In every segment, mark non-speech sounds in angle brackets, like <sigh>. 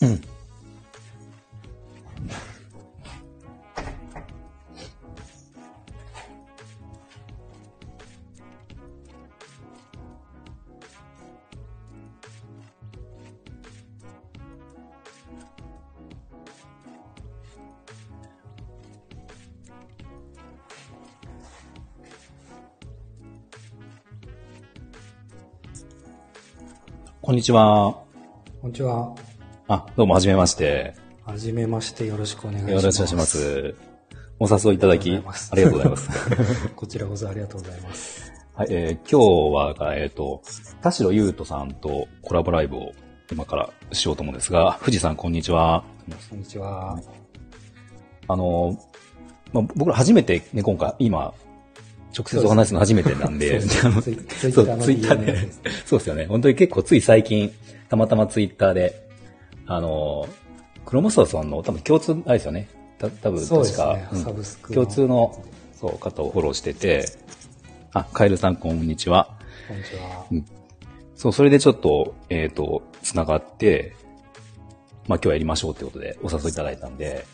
うん。こんにちは。こんにちは。あ、どうも、はじめまして。はじめまして、よろしくお願いします。よろしくお願いしま。す。お誘いいただき、あありがとうございます。<laughs> こちらこそありがとうございます。はい、えー今日は、えっ、と、田代優斗さんとコラボライブを今からしようと思うんですが、富士さん、こんにちは。こんにちは。あの、まあ、僕ら初めてね、今回、今、直接お話すの初めてなんで、そうツイッターで。そうですよね。本当に結構つい最近、たまたまツイッターで、あの、クロモソさんの多分共通、あれですよね。た多分確か、ね。うん。共通の、そう、方をフォローしてて、あ、カエルさんこんにちは。こんにちは。そう、それでちょっと、えっ、と、つながって、まあ今日やりましょうってことでお誘いいただいたんで、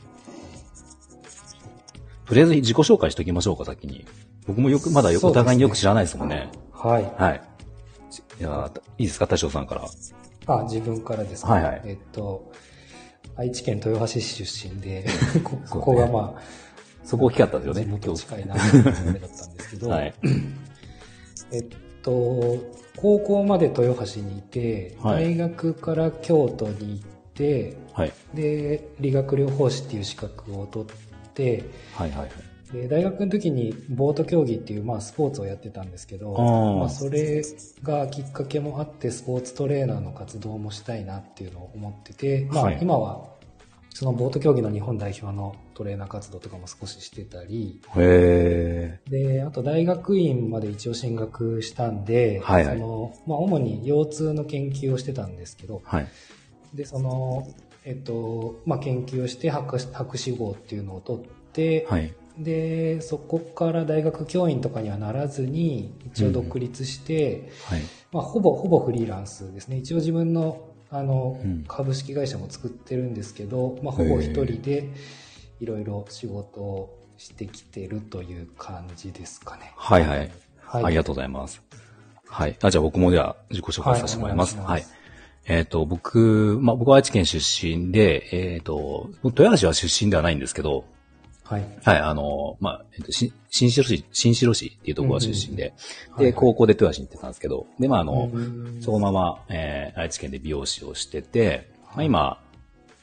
とりあえず自己紹介しておきましょうか、先に。僕もよく、まだよねお互いによく知らないですもんね。はい。はい。いやーいいですか、田代さんから。あ、自分からですか？はいはいえっと、愛知県豊橋市出身で、<laughs> こここがまあ、そこ大きかったですよね地、元。近いなっていうのだったんですけど、<laughs> はい。えっと、高校まで豊橋にいて、はい大学から京都に行って、はい。で、理学療法士っていう資格を取って、はいはいはい。で大学の時にボート競技っていう、まあ、スポーツをやってたんですけど、まあ、それがきっかけもあってスポーツトレーナーの活動もしたいなっていうのを思ってて、まあはい今はそのボート競技の日本代表のトレーナー活動とかも少ししてたりへであと大学院まで一応進学したんで、はいはいそのまあ、主に腰痛の研究をしてたんですけどー。はい。でその、えっとまあ、研究をして博士博士号っていうのを取って、はい。でそこから大学教員とかにはならずに一応独立して、はい。まあ、ほぼほぼフリーランスですね一応自分のあの、うん株式会社も作ってるんですけど、まあ、ほぼ一人でいろいろ仕事をしてきてるという感じですかねはいはい。はいありがとうございます。はい。あ、じゃあ僕もじゃあ自己紹介させてもらいます。はいいはい。えっ、と、僕、まあ、僕は愛知県出身で、えっ、と、豊橋は出身ではないんですけど、はい。はい、あの、まあ、えっ、と、し新城市、新城市っていうところが出身で、で、うん。はい。高校で豊橋に行ってたんですけど、で、まあ、あの、うん。そのまま、えー愛知県で美容師をしてて、まあ、今、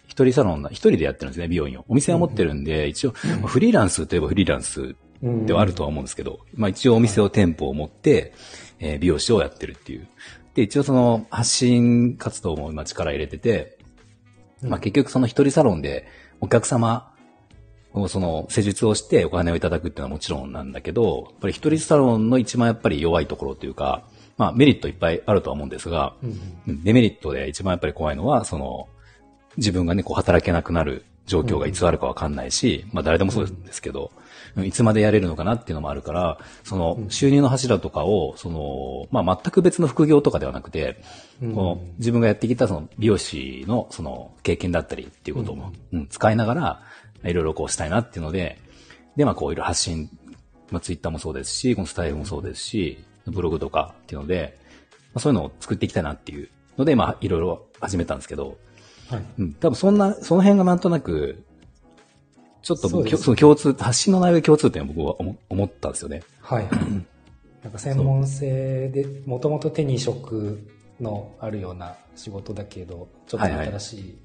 一人サロンな、一人でやってるんですね、美容院を。お店は持ってるんで、一応、まあフリーランスといえばフリーランスうんではあるとは思うんですけど、まあ一応お店を店舗を持って、えー美容師をやってるっていう。で、一応その発信活動も今力入れてて、まあ結局その一人サロンでお客様をその施術をしてお金をいただくっていうのはもちろんなんだけど、やっぱり一人サロンの一番やっぱり弱いところというか、まあメリットいっぱいあるとは思うんですが、うんうん。デメリットで一番やっぱり怖いのは、その、自分がね、こう働けなくなる状況がいつあるかわかんないし、まあ誰でもそうですけど、うん。いつまでやれるのかなっていうのもあるから、その収入の柱とかを、その、まあ全く別の副業とかではなくて、うん。この自分がやってきたその美容師のその経験だったりっていうことも、うん。使いながら、いろいろこうしたいなっていうので、で、まあこういろいろ発信、まあツイッターもそうですし、このスタイルもそうですし、ブログとかっていうので、まあ、そういうのを作っていきたいなっていうので、まあ、いろいろ始めたんですけど、はいうん、多分そんな、その辺がなんとなく、ちょっと僕、そうですその共通、発信の内容で共通点を僕は思思ったんですよね。はい。<clears throat> なんか専門性で、もともと手に職のあるような仕事だけど、ちょっと新しい、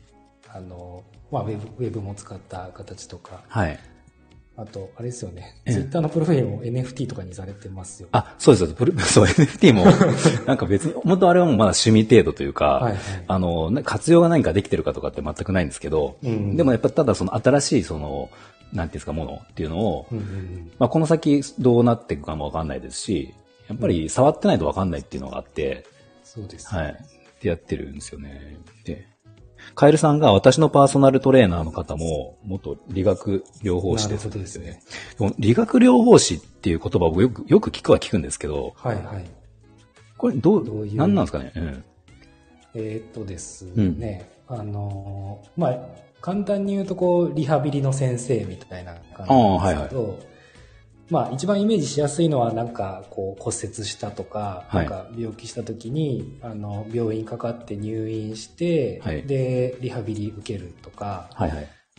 あの、まあウェブ、ウェブも使った形とか、はい。あと、あれですよね、ええツイッターのプロフィールも NFT とかにされてますよ。あ、そうです。プルそう NFT <laughs> も、<laughs> なんか別に、本当あれはもうまだ趣味程度というか、はいはいあの、な活用が何かできてるかとかって全くないんですけど、うんでもやっぱただその新しいその、なんていうんですか、ものっていうのを、うんうんうんまあ、この先どうなっていくかもわかんないですし、やっぱり触ってないとわかんないっていうのがあって、そうです。はい。ってやってるんですよね。で、カエルさんが私のパーソナルトレーナーの方も、元理学療法士ですですね。でも理学療法士っていう言葉を僕よく、よく聞くは聞くんですけど、はいはい。これどう、どういう？何なんですかね？うん。えーっとですうんね、あのーまあ、簡単に言うと、こう、リハビリの先生みたいな感じああなんはいですけど、まあ、一番イメージしやすいのは、なんか、こう、骨折したとか、はいなんか、病気した時に、あの、病院かかって入院して、はいで、リハビリ受けるとか。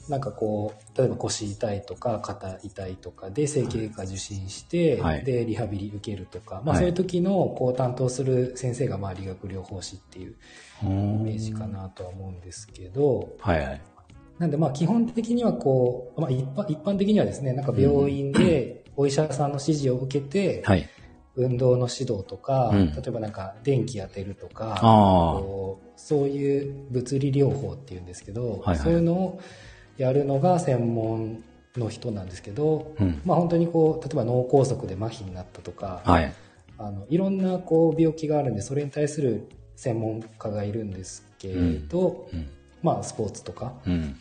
なんかこう、例えば腰痛いとか肩痛いとかで整形外科受診して、はいで、リハビリ受けるとか、まあはいそういう時のこう担当する先生がまあ理学療法士っていうイイメージか。なとは思うんですけど。なんでまあ基本的にはこう、まあ一般一般的にはですね、なんか病院で <coughs> お医者さんの指示を受けて、はい。運動の指導とか、うん例えばなんか電気当てるとか、そういう物理療法っていうんですけど、はいはいそういうのをやるのが専門の人なんですけど、あ。うん。まあ本当にこう、例えば脳梗塞で麻痺になったとか、はい。あのいろんなこう病気があるんで、それに対する専門家がいるんですけど、うん。まあスポーツとか、うん。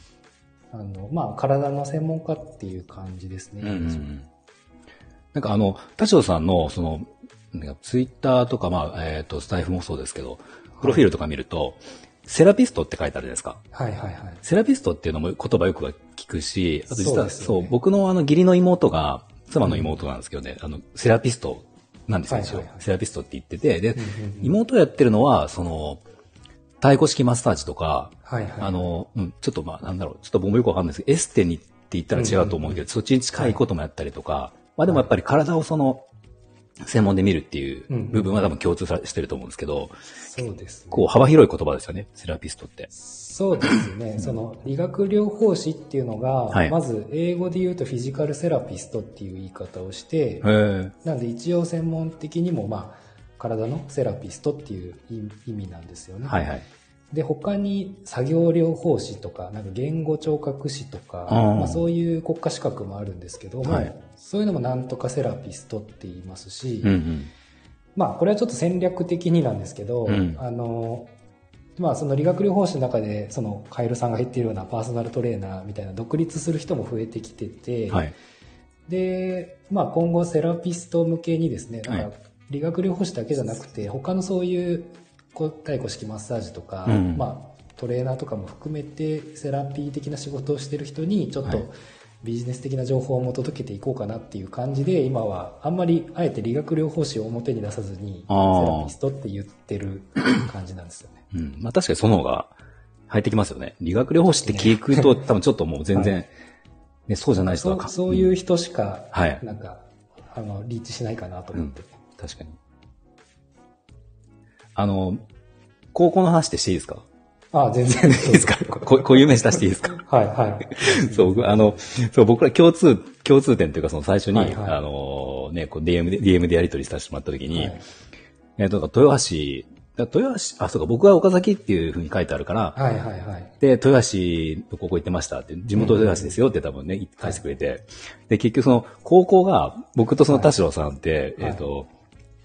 あのまあ体の専門家っていう感じですね。うんうんうんなんかあの、田代さんの、その、ツイッターとか、まあ、えっ、と、スタイフもそうですけど、プロフィールとか見ると、セラピストって書いてあるじゃないですか。はいはいはい。セラピストっていうのも言葉よく聞くし、あと実そうはそう,、ですよね僕のあの義理の妹が、妻の妹なんですけどね、あの、セラピストなんですよ、はいはいはいセラピストって言ってて、で、うんうんうん妹やってるのは、その、太鼓式マッサージとか、はいはい。あの、うん、ちょっとまあ、なんだろう、ちょっと僕もよくわかんないですけど、エステにって言ったら違うと思うけど、うんうんうんそっちに近いこともやったりとか、まあでもやっぱり体をその、専門で見るっていう部分は多分共通さしてると思うんですけど、そうですね。こう幅広い言葉ですよね、セラピストって。そうですね。その理学療法士っていうのが、はいまず英語で言うとフィジカルセラピストっていう言い方をして。なんで一応専門的にもまあ体のセラピストっていう意味なんですよね。はいはい。で、他に作業療法士とか、なんか言語聴覚士とか、あーまあ、そういう国家資格もあるんですけども、はいそういうのもなんとかセラピストって言いますし、うんうん。まあこれはちょっと戦略的になんですけど、うんあの、まあその理学療法士の中で、そのカエルさんが言っているようなパーソナルトレーナーみたいな独立する人も増えてきてて、はい。で、まあ今後セラピスト向けにですね、なんはか理学療法士だけじゃなくて、他のそういう太鼓式マッサージとか、うんまあトレーナーとかも含めてセラピー的な仕事をしてる人にちょっはいとビジネス的な情報を届けていこうかなっていう感じで今はあんまりあえて理学療法士を表に出さずにセラピストって言ってる感じなんですよね。うん。まあ確かにその方が入ってきますよね。理学療法士って聞くと多分ちょっともう全然、はね、そうじゃない人はかそうそういう人しか、はいなんか、あの、リーチしないかなと思って。確かに。あの、高校の話ってしていいですか？ああ、全然。いいですか？ここういう名詞出していいですか？はい、はい。<laughs> そう、僕あの、そう、僕ら共通、共通点というかその最初に、はいはい。あの、ね、こう DM で、DM でやり取りさせてもらった時に、はい。えっと、豊橋、豊橋、あ、そうか、僕は岡崎っていうふうに書いてあるから、はいはいはい。で、豊橋の高校行ってましたって、地元豊橋ですよって多分ね、返してくれて、で、結局その、高校が、僕とその田代さんって、はいえっと、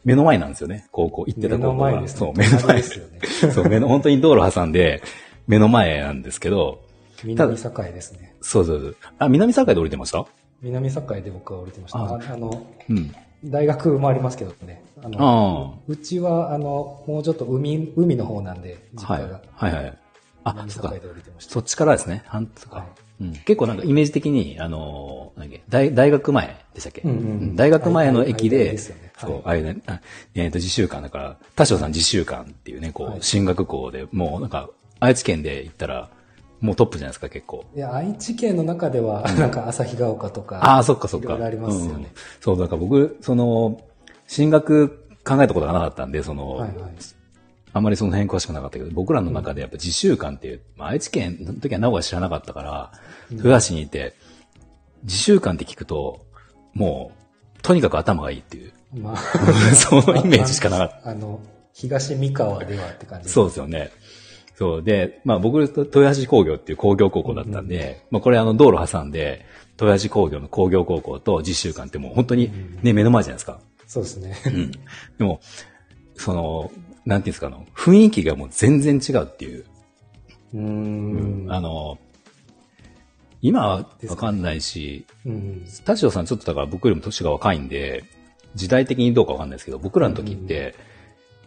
目の前なんですよね、高校、行ってた目高校が。の前です、ね。そう、目の前で。すよね。そう、目の、本当に道路挟んで、目の前なんですけど、南境ですね。そうそうそう。あ、南境で降りてました？南境で僕は降りてました。あああの、うん。大学もありますけどね。ああの、あ。うちは、あの、もうちょっと海、海の方なんで、実はい。家が。はいはい。あ、南境そっか。で降りてました。そっちからですね。半とか、はいうん。結構なんかイメージ的に、あの大大学前でしたっけ、うんうんうん大学前の駅間で、そう、はいえっ、と、自習館だから、田代さん自習館っていうね、こう、はい進学校で、もうなんか、愛知県で行ったら、もうトップじゃないですか、結構。いや、愛知県の中では、なんか旭ヶ丘とか、ああ、そっかそっか。いろいろありますようんね。そう、だから僕、その、進学考えたことがなかったんで、その、はいはい。あんまりその辺詳しくなかったけど、僕らの中でやっぱ自習館っていう、まあ、愛知県の時は名古屋知らなかったから、豊橋にいて、自習館って聞くと、もう、とにかく頭がいいっていう、まあ、<laughs> そのイメージしかなかった。あの、東三河ではって感じそうですよね。そう。で、まあ僕、豊橋工業っていう工業高校だったんで、まあこれあの道路挟んで、豊橋工業の工業高校と実習館ってもう本当にね、目の前じゃないですか。そうですね。うん。でも、その、なんていうんですか、あの、雰囲気がもう全然違うっていう。うーん。あの、今はわかんないし、うん。田代さんちょっとだから僕よりも年が若いんで、時代的にどうかわかんないですけど、僕らの時って、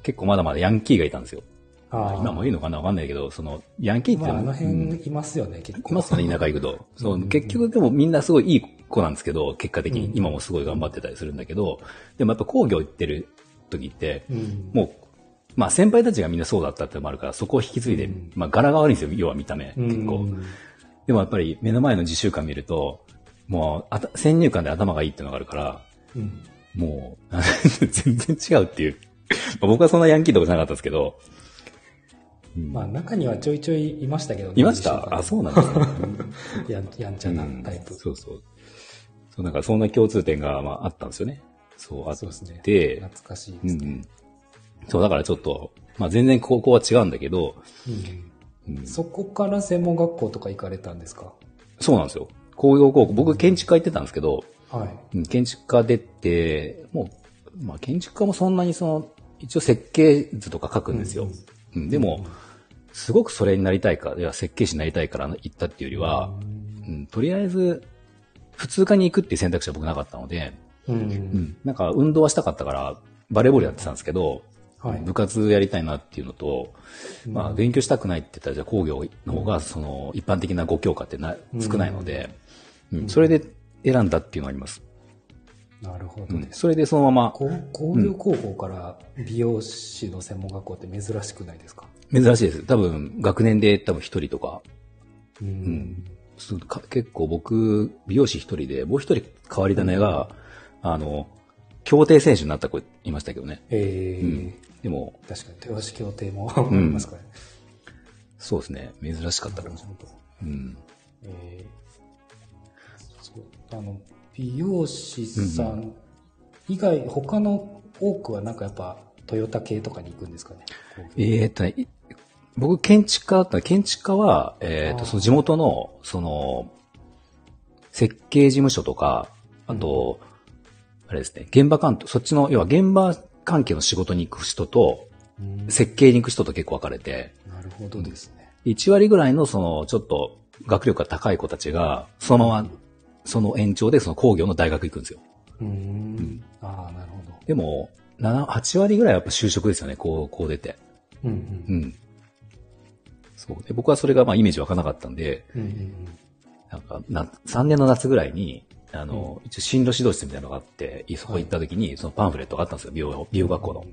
結構まだまだヤンキーがいたんですよ。あー今もいいのかなわかんないけど、その、ヤンキーって、まあ、あのうん辺いますよね、結構。いますよね、田舎行くと。<laughs> そうう、ん結局でもみんなすごいいい子なんですけど、結果的にうん今もすごい頑張ってたりするんだけど、でもやっぱ工業行ってる時って、うん。もう、まあ先輩たちがみんなそうだったってのもあるから、そこを引き継いで、うんまあ柄が悪いんですよ、要は見た目、うん、結構。でもやっぱり目の前の自習館見ると、もうあた、先入観で頭がいいってのがあるから、うん。もう、<laughs> 全然違うっていう。まあ僕はそんなヤンキーとかじゃなかったですけど、うんまあ、中にはちょいちょいいましたけどね。いました？あ、そうなんですね。<laughs> やんやんちゃなタイプ。うんそうそう。そう、なんかそんな共通点が、まあ、あったんですよね。そう、あっそうですね。て、懐かしいですね。うん。そう、だからちょっと、まあ全然高校は違うんだけど、うん。うん。そこから専門学校とか行かれたんですか？そうなんですよ。工業高校、僕建築家行ってたんですけど、はい。うん建築家出て、もう、まあ建築家もそんなにその、一応設計図とか書くんですよ。うん。でも、すごくそれになりたいから、いや設計士になりたいから行ったっていうよりは、うん、とりあえず、普通科に行くっていう選択肢は僕なかったので、うん、うん、なんか運動はしたかったから、バレーボールやってたんですけど、はい。部活やりたいなっていうのと、うん。まあ勉強したくないって言ったら、じゃあ工業の方が、その一般的な5教科ってな少ないので、うん。それで選んだっていうのがあります。なるほど。うん。です。それでそのまま、工業高校から美容師の専門学校って珍しくないですか？珍しいです。多分、学年で多分一人とか、うん。結構僕、美容師一人で、もう一人変わり種が、あの、協定選手になった子いましたけどね。えー。うんでも、確かに豊橋協定もありますからね。そうですね。珍しかったかもしれない。うん。えーそうあの美容師さん以外、他の多くはなんかやっぱトヨタ系とかに行くんですかね？えーっと僕、建築家だったら、建築家は、えーっと、その地元の、その、設計事務所とか、あと、あれですね、現場関係、そっちの、要は現場関係の仕事に行く人と、うん設計に行く人と結構分かれて、なるほどですね。1割ぐらいのその、ちょっと学力が高い子たちが、そのまま、その延長でその工業の大学行くんですよ。うん。ああ、なるほど。でも、7、8割ぐらいはやっぱ就職ですよね、こう、こう出て。うんううん。ん。そう。で、僕はそれがまあイメージ湧かなかったんで、うんうんなんか、な、3年の夏ぐらいに、あの、一応進路指導室みたいなのがあって、そこ行った時に、そのパンフレットがあったんですよ、美容、美容学校の。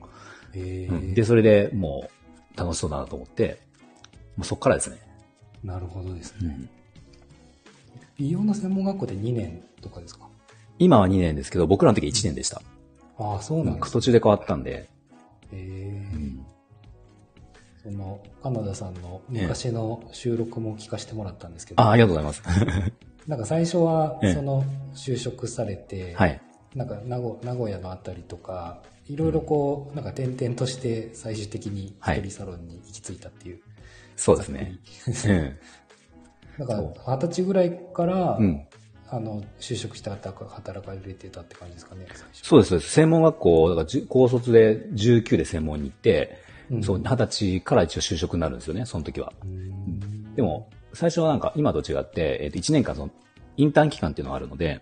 えーうんで、それでもう、楽しそうだなと思って、もうそっからですね。なるほどですね。うん。美容の専門学校で2年とかですか？今は2年ですけど、僕らの時は1年でした。ああ、そうなんです途中で変わったんで、えーうん。その、カナダさんの昔の収録も聞かせてもらったんですけど、あ、ありがとうございます。なんか最初はええ、その、就職されて、はい。なんか名古名古屋のあたりとか、いろいろこう、なんか転々として最終的に一人サロンに行き着いたっていう。そうですね。<laughs> うん。だから二十歳ぐらいから、うん。あの、就職して働か働かれてたって感じですかね。そうですそうです。専門学校、だから高卒で19で専門に行って、うんそう、二十歳から一応就職になるんですよね、その時は。うんでも、最初はなんか今と違って、えっ、と、1年間その、インターン期間っていうのがあるので、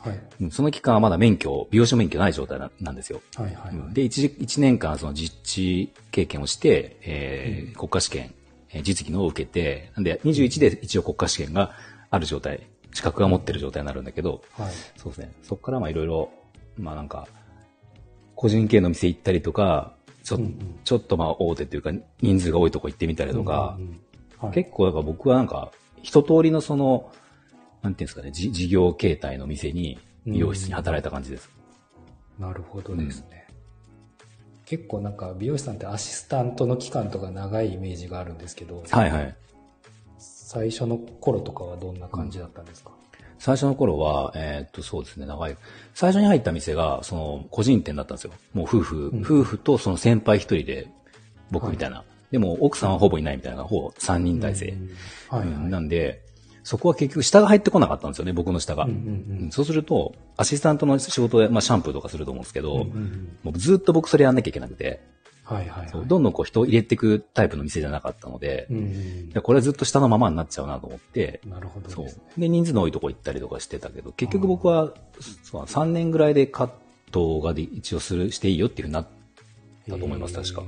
はい。うんその期間はまだ免許、美容師免許ない状態ななんですよ。はいはいはい。うんで、一一年間その実地経験をして、えー国家試験、えー実技のを受けて、なんで21で一応国家試験がある状態、資格が持ってる状態になるんだけど、はい。そうですね。そこからまあいろいろ、まあなんか、個人系の店行ったりとか、ちょ,、うんうんちょっとまあ大手っていうか人数が多いとこ行ってみたりとか、うんうんうんはい結構だから僕はなんか、一通りのその、なんていうんですかね、じ事業形態の店に、美容室に働いた感じです。なるほどですね。結構なんか美容師さんってアシスタントの期間とか長いイメージがあるんですけど、はいはい。最初の頃とかはどんな感じだったんですか、最初の頃は、えーっと、そうですね、長い。最初に入った店が、その、個人店だったんですよ。もう夫婦、うん夫婦とその先輩一人で、僕みたいな。でも、奥さんはほぼいないみたいな、ほぼ3人体制。うんはいはい。うんなんで、そこは結局下が入ってこなかったんですよね、僕の下が。うんうんうんそうすると、アシスタントの仕事で、まあ、シャンプーとかすると思うんですけど、うんうんうんもうずっと僕それやんなきゃいけなくて、はいはいどんどんこう人を入れていくタイプの店じゃなかったので、うんこれはずっと下のままになっちゃうなと思って、うんなるほど。で、人数の多いとこ行ったりとかしてたけど、結局僕は、そう3年ぐらいでカットがで一応する、していいよっていうふうになったと思います、確か。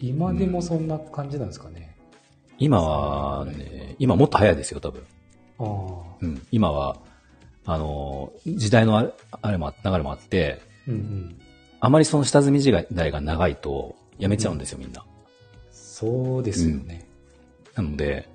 えー今でもそんな感じなんですかね。今はね、今もっと早いですよ、多分。うん。今は、あの、時代のあれあれもあ、流れもあって、うんうん。あまりその下積み時代が長いと、やめちゃうんですよ、みんな。そうですよね。なので、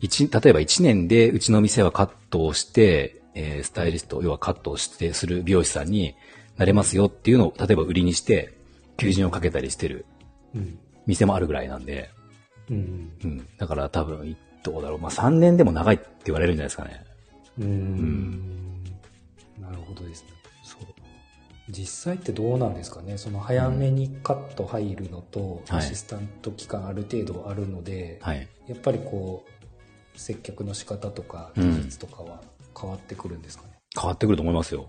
一、例えば1年でうちの店はカットをして、えースタイリスト、要はカットをしてする美容師さんになれますよっていうのを、例えば売りにして、求人をかけたりしてるうん。店もあるぐらいなんで、うん。うん。だから多分、どうだろう。まあ、3年でも長いって言われるんじゃないですかね。うん。うん。なるほどですね。そう。実際ってどうなんですかねその早めにカット入るのと、はいアシスタント期間ある程度あるので、はい。やっぱりこう、接客の仕方とか技うん術とかは変わってくるんですかね、変わってくると思いますよ。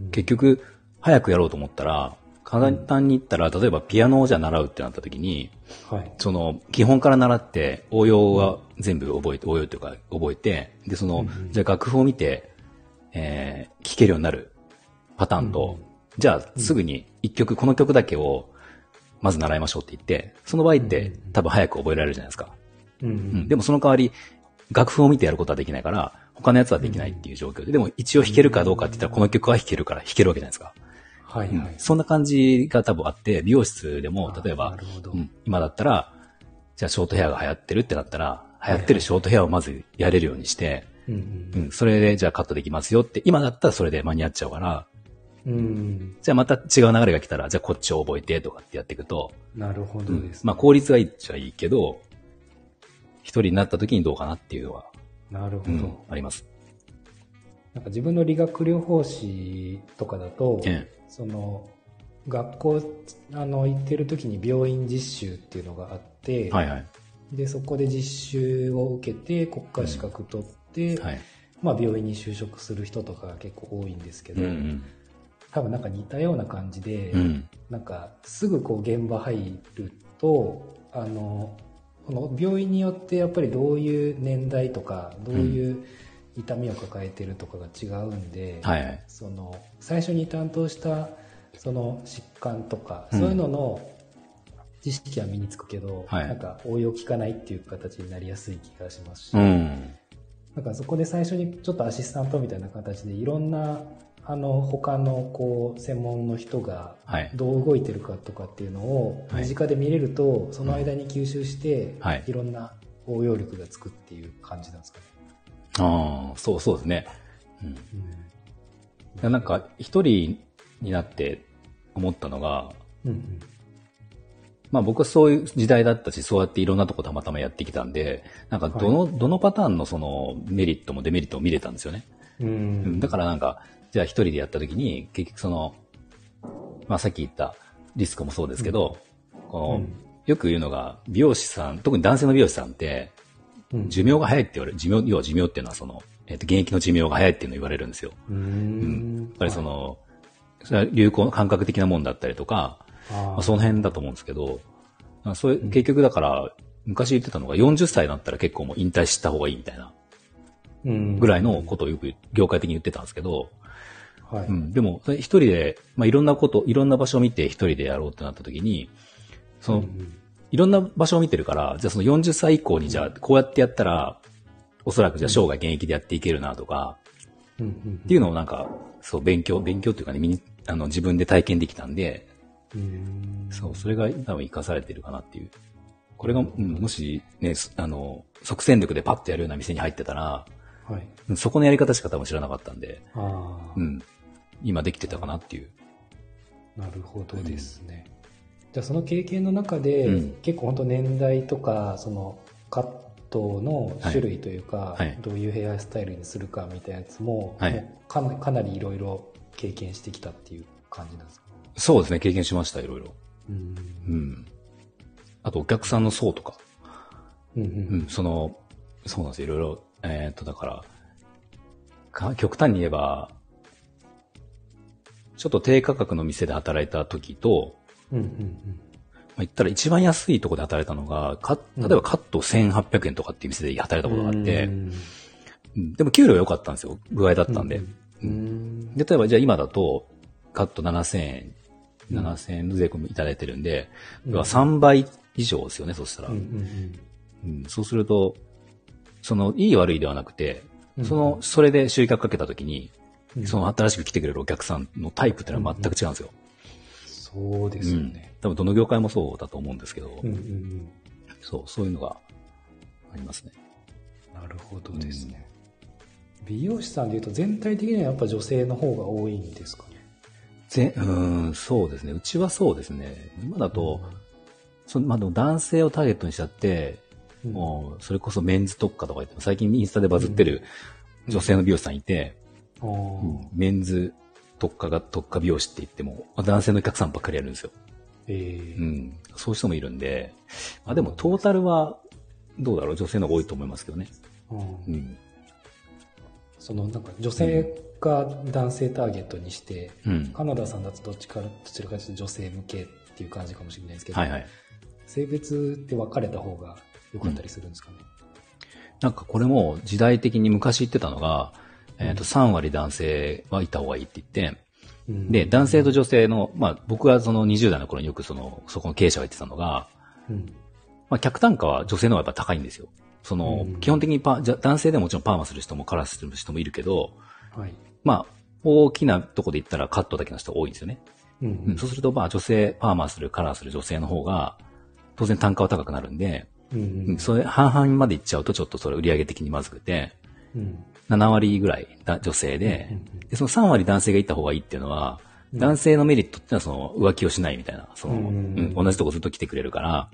うん結局、早くやろうと思ったら、簡単に言ったら、例えばピアノをじゃあ習うってなった時に、はい。その、基本から習って、応用は全部覚えて、応用というか覚えて、で、その、じゃあ楽譜を見て、えー、聴けるようになるパターンと、うんじゃあすぐに一曲、この曲だけを、まず習いましょうって言って、その場合って、多分早く覚えられるじゃないですか。うんううんん。でもその代わり、楽譜を見てやることはできないから、他のやつはできないっていう状況で、でも一応弾けるかどうかって言ったら、この曲は弾けるから弾けるわけじゃないですか。はいはい。うんそんな感じが多分あって、美容室でも、あ例えば。うん今だったら、じゃあショートヘアが流行ってるってなったら、流行ってるショートヘアをまずやれるようにして、うんうん、それでじゃあカットできますよって、今だったらそれで間に合っちゃうから、うん。うん。じゃあまた違う流れが来たら、じゃあこっちを覚えてとかってやっていくと、なるほどうんです、まあ効率がいいっちゃいいけど、一人になった時にどうかなっていうのは、なるほど。うん、あります。なんか自分の理学療法士とかだと、えその学校あの行ってる時に病院実習っていうのがあって、はいはい。でそこで実習を受けて国家資格取って、はい。まあ、病院に就職する人とかが結構多いんですけど、うんうん。多分なんか似たような感じで、うん。なんかすぐこう現場入るとあのこの病院によってやっぱりどういう年代とかどういう痛みを抱えてるとかが違うんで、はいはい。その最初に担当したその疾患とか、うんそういうのの知識は身につくけど、はいなんか応用効かないっていう形になりやすい気がしますし、うん。なんかそこで最初にちょっとアシスタントみたいな形でいろんなあの他のこう専門の人がはい。どう動いてるかとかっていうのをはい身近で見れると、その間に吸収して、はいいろんな応用力がつくっていう感じなんですかね。ああ、そうそうですね。うん。いうんやなんか、一人になって思ったのが、うんうんまあ僕はそういう時代だったし、そうやっていろんなとこたまたまやってきたんで、なんかどの、どのパターンのそのメリットもデメリットも見れたんですよね。ううんんだからなんか、じゃあ一人でやった時に、結局その、まあさっき言ったリスクもそうですけど、この、うんよく言うのが、美容師さん、特に男性の美容師さんって、うん寿命が早いって言われる、寿命、要は寿命っていうのはその、えっ、と、現役の寿命が早いっていうのを言われるんですよ。うーん。やっぱりその、それは流行、感覚的なもんだったりとか、あまあ、ーその辺だと思うんですけど、まあそういう結局だから、昔言ってたのが40歳になったら結構もう引退した方がいいみたいなうん。ぐらいのことをよく業界的に言ってたんですけど、はい。うん、でも、一人で、まあ、いろんなこと、いろんな場所を見て一人でやろうってなった時に、その、うんいろんな場所を見てるから、じゃあその40歳以降にじゃあこうやってやったら、おそらくじゃあ生涯現役でやっていけるなとか、うんうんっていうのをなんか、そう、勉強、勉強っていうかね、身に、あの、自分で体験できたんで、うんそう、それが多分活かされてるかなっていう。これが、うん、もしね、すあの、即戦力でパッとやるような店に入ってたら、はいうんそこのやり方しか多分知らなかったんで、ああ、うん、今できてたかなっていう。なるほどですね。じゃあその経験の中で、うん。結構本当年代とかそのカットの種類というか、はい。はいどういうヘアスタイルにするかみたいなやつも,、はい。かなかなりいろいろ経験してきたっていう感じなんですか、そうですね、経験しました、いろいろ。うん。うん。あと、お客さんの層とか、うんううん。ん、その、そうなんです。よ、いろいろ、えーっと、だから、か極端に言えば、ちょっと低価格の店で働いた時と、うんうんまあ、言ったら一番安いところで働いたのが、か例えばカット1800円とかっていう店で働いたことがあって、うん。うん。でも給料良かったんですよ。具合だったんで。うんで例えばじゃあ今だと、カット7000円7000円の税込みいただいてるんで、うん。要は3倍以上ですよね、そしたら。うんうんうん。そうすると、その、いい悪いではなくて、うんその、それで集客かけたときに、うん。その新しく来てくれるお客さんのタイプっていうのは全く違うんですよ。そうですよね。うん多分どの業界もそうだと思うんですけど、うんうんうんそう、そういうのがありますね。なるほどですね。美容師さんでいうと全体的にはやっぱ女性の方が多いんですかね？ぜうーん、そうですね。うちはそうですね。今だと、そのまあ、でも男性をターゲットにしちゃって、うんもう、それこそメンズ特化とか言って、最近インスタでバズってる女性の美容師さんいて、あーメンズ特化が特化美容師って言っても、男性のお客さんばっかりやるんですよ。えーうん。そういう人もいるんで、まあでもトータルは、どうだろう？女性の方が多いと思いますけどね。うんうん。そのなんか女性が男性ターゲットにして、うん。カナダさんだとどっちかどちらかというと女性向けっていう感じかもしれないですけど、はいはい。性別って分かれた方が良かったりするんですかね？なんかこれも時代的に昔言ってたのが、えっ、と、3割男性はいた方がいいって言って、うん。で、男性と女性の、まあ僕はその20代の頃によくその、そこの経営者が言ってたのが、うん。まあ客単価は女性の方がやっぱ高いんですよ。その、うん。基本的にパじゃ男性でももちろんパーマする人もカラーする人もいるけど、はい。まあ、大きなとこで言ったらカットだけの人多いんですよね。うん。うん、そうすると、まあ女性、パーマする、カラーする女性の方が、当然単価は高くなるんで、うんうん。それ半々までいっちゃうとちょっとそれ売上的にまずくて、うん7割ぐらいだ女性で、で、その3割男性がいった方がいいっていうのは、男性のメリットっていうのはその浮気をしないみたいな、その、うん。うん同じとこずっと来てくれるから、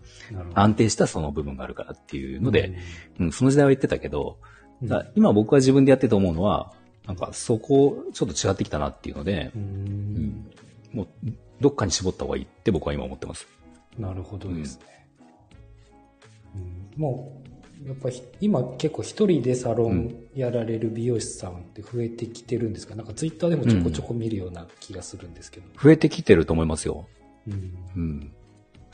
安定したその部分があるからっていうので、うん、その時代は言ってたけど、だ今僕は自分でやってて思うのは、なんかそこちょっと違ってきたなっていうのでう、ん。うんもうどっかに絞った方がいいって僕は今思ってます。なるほどですね。うん。もう、やっぱひ今結構一人でサロンやられる美容師さんって増えてきてるんですか？なんかツイッターでもちょこちょこ見るような気がするんですけど。増えてきてると思いますよ。うん。うん。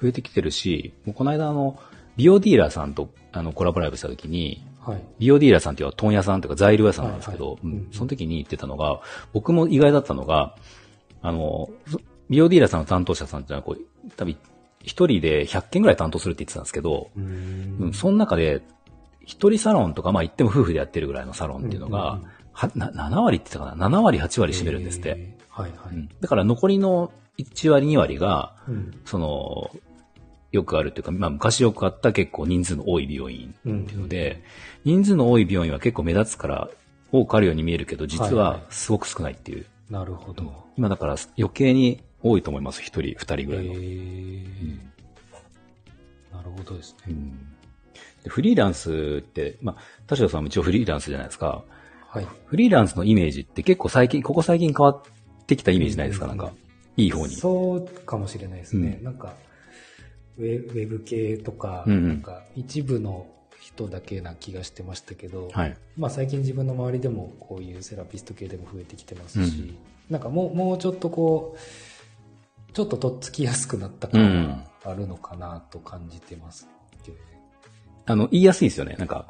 増えてきてるし、もうこの間あの、美容ディーラーさんとあのコラボライブした時に、はい。美容ディーラーさんっていうのは問屋さんというか材料屋さんなんですけど、はいはい。うん。うんその時に言ってたのが、僕も意外だったのが、あの、そ美容ディーラーさんの担当者さんっていうのはこう、多分一人で100件ぐらい担当するって言ってたんですけど、ううん。ん、その中で、一人サロンとか、まあ言っても夫婦でやってるぐらいのサロンっていうのが、うんうんうんはな7割って言ってたかな ?7 割、8割占めるんですって。えーはいはい。うんだから残りの1割、2割が、うんその、よくあるっていうか、まあ昔よくあった結構人数の多い美容院っていうので、人数の多い美容院は結構目立つから多くあるように見えるけど、実はいははいすごく少ないっていう。なるほど。今だから余計に多いと思います。一人、二人ぐらいの。えーなるほどですね。うんでフリーランスって、まあ、田代さんも一応フリーランスじゃないですか。はい。フリーランスのイメージって結構最近、ここ最近変わってきたイメージないですか、うんなんか。いい方に。そうかもしれないですね。うんなんかウェ、ウェブ系とか、うんうんなんか一部の人だけな気がしてましたけど、はい。まあ最近自分の周りでもこういうセラピスト系でも増えてきてますし、うんなんかもう、もうちょっとこう、ちょっととっつきやすくなった感があるのかなと感じてます。あの、言いやすいですよね。なんか、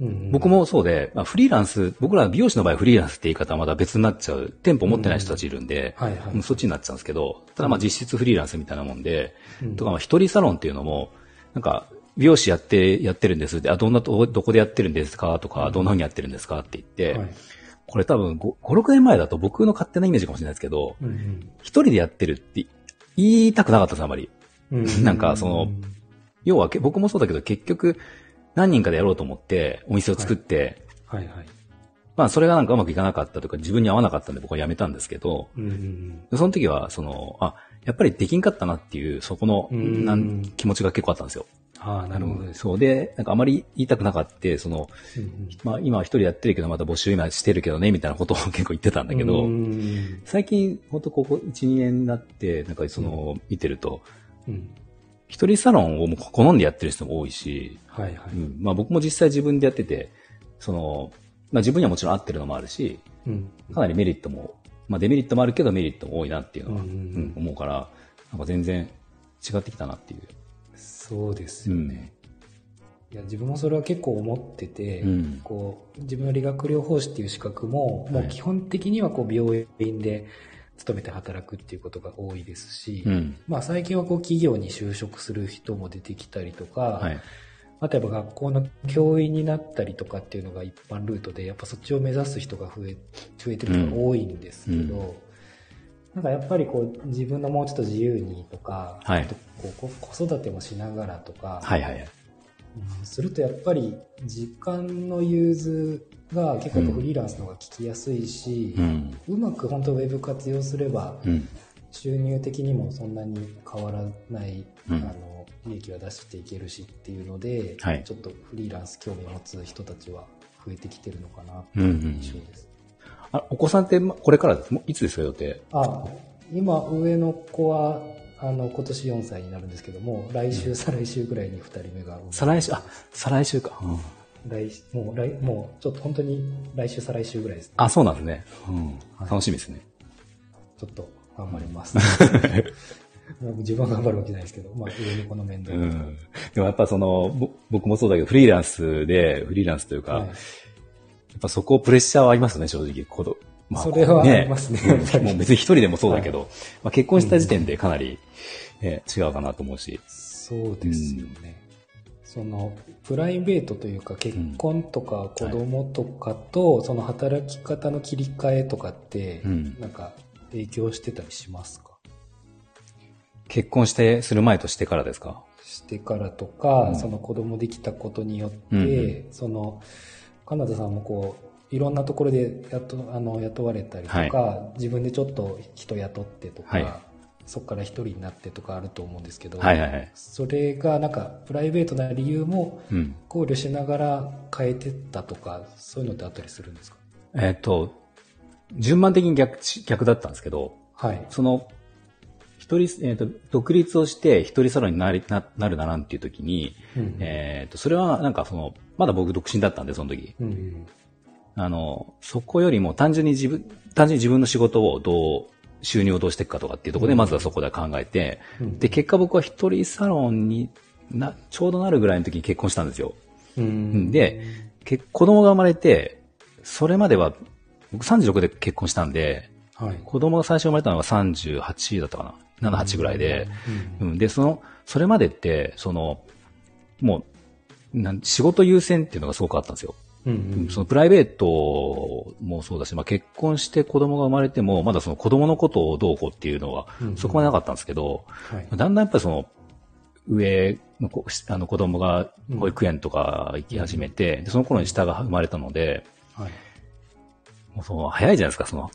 うんうん。僕もそうで、まあ、フリーランス、僕ら美容師の場合フリーランスって言い方はまだ別になっちゃう。店舗持ってない人たちいるんで、そっちになっちゃうんですけど、ただまあ実質フリーランスみたいなもんで、うん。とかまあ一人サロンっていうのも、なんか、美容師やって、やってるんですって、あ、どんなと、どこでやってるんですか？とか、どんな風にやってるんですか？って言って、はい。これ多分5、5 6年前だと僕の勝手なイメージかもしれないですけど、うん一人でやってるって言いたくなかったです、あまり。うん。なんかその要はけ、僕もそうだけど結局、何人かでやろうと思って、お店を作って、はい。はい。まあそれがなんかうまくいかなかったとか自分に合わなかったんで僕は辞めたんですけど、うんうんその時は、その、あ、やっぱりできんかったなっていう、そこの、うん。なん気持ちが結構あったんですよ。ああ、なるほど。そう。で、なんかあまり言いたくなかった、その、うんうん。まあ今は一人やってるけどまた募集今してるけどね、みたいなことを結構言ってたんだけど、うん最近、ほんとここ1、2年になって、なんかその、見てると、うん一人サロンをもう好んでやってる人も多いし、はいはい。うん、まあ僕も実際自分でやってて、その、まあ自分にはもちろん合ってるのもあるし、うんかなりメリットも、まあデメリットもあるけどメリットも多いなっていうのは、うんうんうんうん思うから、なんか全然違ってきたなっていう。そうですよね。いや自分もそれは結構思ってて、うんこう自分の理学療法士っていう資格も、もうはい基本的にはこう病院で勤めて働くっていうことが多いですし、うん。まあ最近はこう企業に就職する人も出てきたりとか、はい。あとやっぱ学校の教員になったりとかっていうのが一般ルートで、やっぱそっちを目指す人が増え、増えてる人が多いんですけど、うんなんかやっぱりこう自分のもうちょっと自由にとか、はいあとこうこ子育てもしながらとか、はいはいするとやっぱり時間の融通が結構フリーランスの方が聞きやすいし、うん。うまく本当ウェブ活用すればうん。収入的にもそんなに変わらない、うんあの利益は出していけるしっていうので、はいちょっとフリーランス興味を持つ人たちは増えてきてるのかなってうんう。いうん印象です。あ、お子さんってまこれからですいつですか？予定あ今上の子はあの今年4歳になるんですけども来週、再来週ぐらいに2人目が再来週、あ、再来週か。うん。来もう来もうちょっと本当に来週再来週ぐらいです、あ、そうなんですね。うん。はい楽しみですね。ちょっと頑張ります。<laughs> 自分は頑張るわけないですけど、まあ、上の子の面倒うん。でもやっぱその、ぼ僕もそうだけど、フリーランスで、フリーランスというか、はいやっぱそこプレッシャーはありますよね、正直。子供まそれはありますねうんもう別に一人でもそうだけど、まあ、結婚した時点でかなり、ね違うかなと思うし。そうですよね。その、プライベートというか、結婚とか子供とかと、その働き方の切り替えとかって、うん。なんか影響してたりしますか？結婚して、する前としてからですか？してからとか、うん。その子供できたことによって、うんうん。その、カナダさんもこう、いろんなところで雇あの雇われたりとか、自分でちょっと人雇ってとか、はいそこから一人になってとかあると思うんですけど、はいはいはい。それがなんかプライベートな理由もうん。考慮しながら変えてったとか、そういうのってあったりするんですか？えっ、と、順番的に逆、逆だったんですけど、はい。その、一人、えっ、と、独立をして一人サロンになりななるならんっていう時に、うんえっ、と、それはなんかその、まだ僕独身だったんで、その時。うんうんあの、そこよりも単純に自分、単純に自分の仕事をどう、収入をどうしていくかとかっていうところで、うんまずはそこで考えて、うんで、結果僕は一人サロンにな、ちょうどなるぐらいの時に結婚したんですよ。うんで、け子供が生まれて、それまでは、僕36で結婚したんで、はい。子供が最初生まれたのが38だったかな。7、8ぐらいで。うんうん、で、その、それまでって、その、もう、なん仕事優先っていうのがすごくあったんですよ。うんううんんそのプライベートもそうだし、まあ、結婚して子供が生まれても、まだその子供のことをどうこうっていうのはうんうん、そこまでなかったんですけど、はい。だんだんやっぱりその、上の子あの子供が保育園とか行き始めて、でその頃に下が生まれたので、はい。もうその早いじゃないですか、その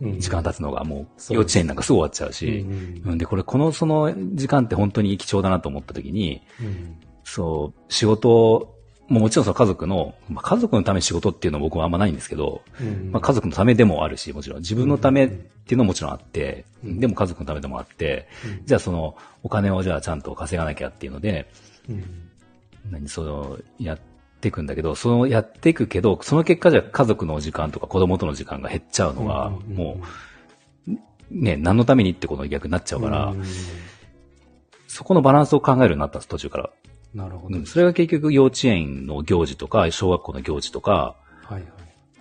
うん時間経つのが。もう幼稚園なんかすぐ終わっちゃううんし、うん。うんで、これこのその時間って本当に貴重だなと思った時に、うん。そう、仕事ももちろんその家族の、まあ、家族のために仕事っていうのは僕はあんまないんですけど、うん。まあ、家族のためでもあるし、もちろん自分のためっていうのももちろんあって、うん。でも家族のためでもあって、うん。じゃあそのお金をじゃあちゃんと稼がなきゃっていうので、うん。何そのやっていくんだけど、そのやっていくけど、その結果じゃ家族の時間とか子供との時間が減っちゃうのが、もうね、何のためにってことに逆になっちゃうから、うん。そこのバランスを考えるようになったんです、途中から。なるほど。うん、それが結局幼稚園の行事とか、小学校の行事とか、はいはい。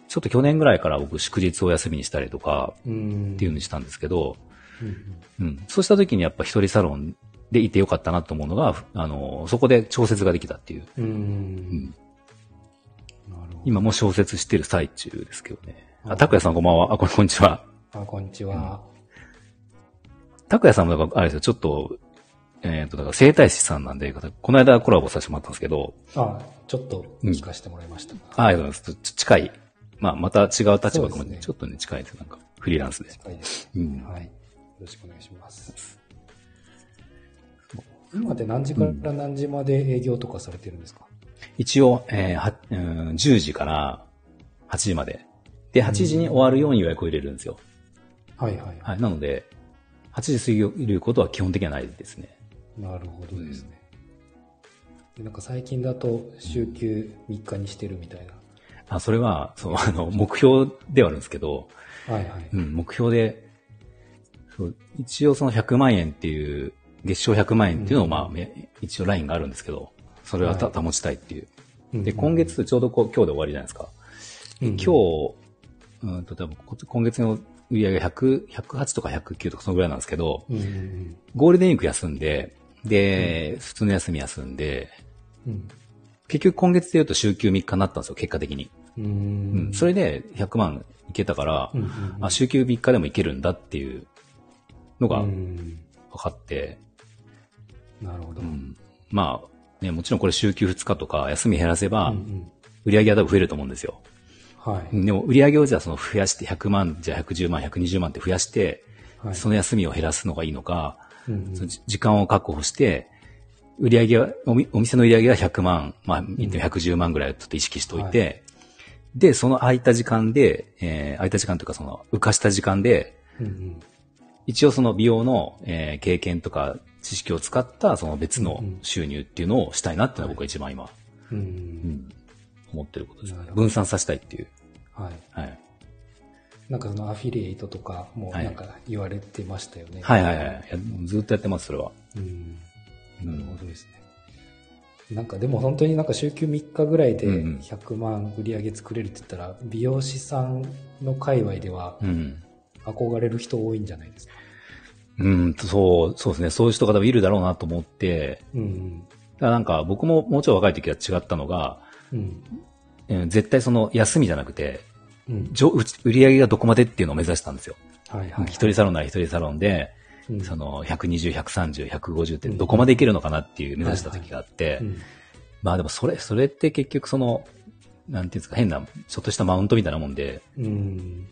ちょっと去年ぐらいから僕祝日を休みにしたりとかうんっていうのにしたんですけど、うんうん。そうした時にやっぱ一人サロンでいてよかったなと思うのが、あの、そこで調節ができたっていう。うん。今もう小説してる最中ですけどね。ああ、拓也さんこんばんは。あ、ここんにちは。あ、こんにちは。拓也さんもあれですよ、ちょっと、えっ、と、だから生態師さんなんで、この間コラボさせてもらったんですけど、あ、ちょっと聞かせてもらいました。あありがとうございます。ち近い。まあ、また違う立場かもねちょっとね、近いです。なんか、フリーランスで。近いです。うん。はい。よろしくお願いします。今って何時から何時まで営業とかされてるんですか、一応、えーはうん、10時から8時まで。で、8時に終わるように予約を入れるんですよ。はいはい。はい。なので、8時過ぎを入れることは基本的にはないですね。なるほどですね。でなんか最近だと週休3日にしてるみたいな。あ、それは、そう、あの、目標ではあるんですけど、はいはい。うん、目標で、そう、一応その100万円っていう、月賞100万円っていうのを、うんまあ、め一応ラインがあるんですけど、それはた、はい保ちたいっていう。うんで、今月ちょうどこう今日で終わりじゃないですか。でうん今日、うんと多分こ今月の売り上げ100、108とか109とかそのぐらいなんですけど、うんうんゴールデンウィーク休んで、で、普通の休み休んで、うん。結局今月で言うと週休3日になったんですよ、結果的に。うん。ううんん。それで100万いけたから、うんうんうんあ、週休3日でもいけるんだっていうのが分うんかって、なるほど。うんまあ、ね、もちろんこれ週休2日とか休み減らせばうんう、ん売り上げは多分増えると思うんですよ。はい。でも売り上げをじゃあその増やして100万、じゃあ110万、120万って増やして、はい。その休みを減らすのがいいのか、うんうん。時間を確保して、売り上げは、お店の売り上げは100万、まあ、言っても110万ぐらいをちょっと意識しておい。て、で、その空いた時間で、えー空いた時間というかその浮かした時間で、うんうん。一応その美容の、えー経験とか知識を使ったその別の収入っていうのをしたいなっていうのが僕は一番今、うんううんん思ってることです。ね分散させたいっていう。はい。はい。なんかそのアフィリエイトとかもはいなんか言われてましたよね。はいはいはい。いやずっとやってます、それは。うん。うんなるほどですね。なんかでも本当になんか週休3日ぐらいでうんうん100万売り上げ作れるって言ったら、美容師さんの界隈ではうん。憧れる人多いんじゃないですか？うん、そう、そうですね。そういう人が多分いるだろうなと思って、うんだからなんか僕ももうちょい若い時は違ったのが、うん。絶対その休みじゃなくて、うん。売り上げがどこまでっていうのを目指したんですよ。はいはい。一人サロンなら一人サロンで、うんその120、130、150ってどこまでいけるのかなっていう目指した時があって、うんまあでもそれ、それって結局その、なんていうんですか、変な、ちょっとしたマウントみたいなもんで、うん。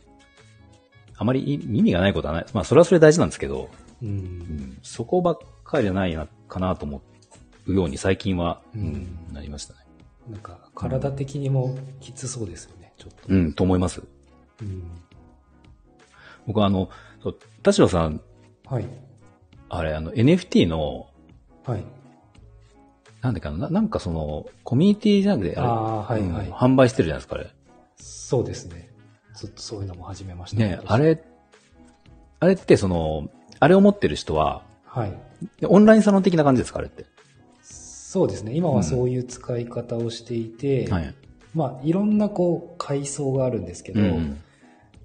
あまり意意味がないことはない。まあそれはそれ大事なんですけど、う。うんん、そこばっかりじゃないな、かなと思うように最近は、うんうんなりましたね。なんか体的にもきつそうですよね、ちょっと。うん、と思います。うん。僕はあの、田代さん、はい。あれ、あの、NFT の、はい。なんだっけな、ななんかその、コミュニティじゃなくて、あれ、ああ、はいはい。うん販売してるじゃないですか、あれ。そうですね。ずっとそういうのも始めましたね、私あれ、あれってその、あれを持ってる人は、はい。でオンラインサロン的な感じですか、あれって。そうですね。今はそういう使い方をしていて、はい。まあ、いろんなこう、階層があるんですけど、うん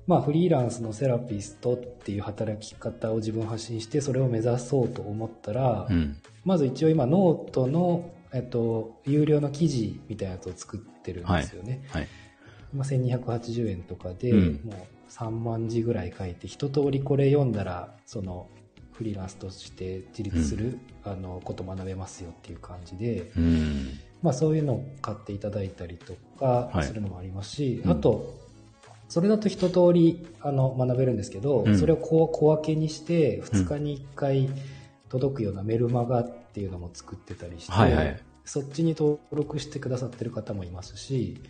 まあ、フリーランスのセラピストっていう働き方を自分発信して、それを目指そうと思ったら、うん。まず一応今、ノートの、えっと、有料の記事みたいなやつを作ってるんですよね。はい。まあ、1280円とかで、うんもう3万字ぐらい書いて、一通りこれ読んだら、その、フリーランスとして自立する、あの、こと学べますよっていう感じで、うん。まあそういうのを買っていただいたりとかはい。するのもありますし、うん。あと、それだと一通りあの学べるんですけど、うん。それをこう小分けにして2日に1回届くようなメルマガっていうのも作ってたりして、はいはい。そっちに登録してくださってる方もいますし、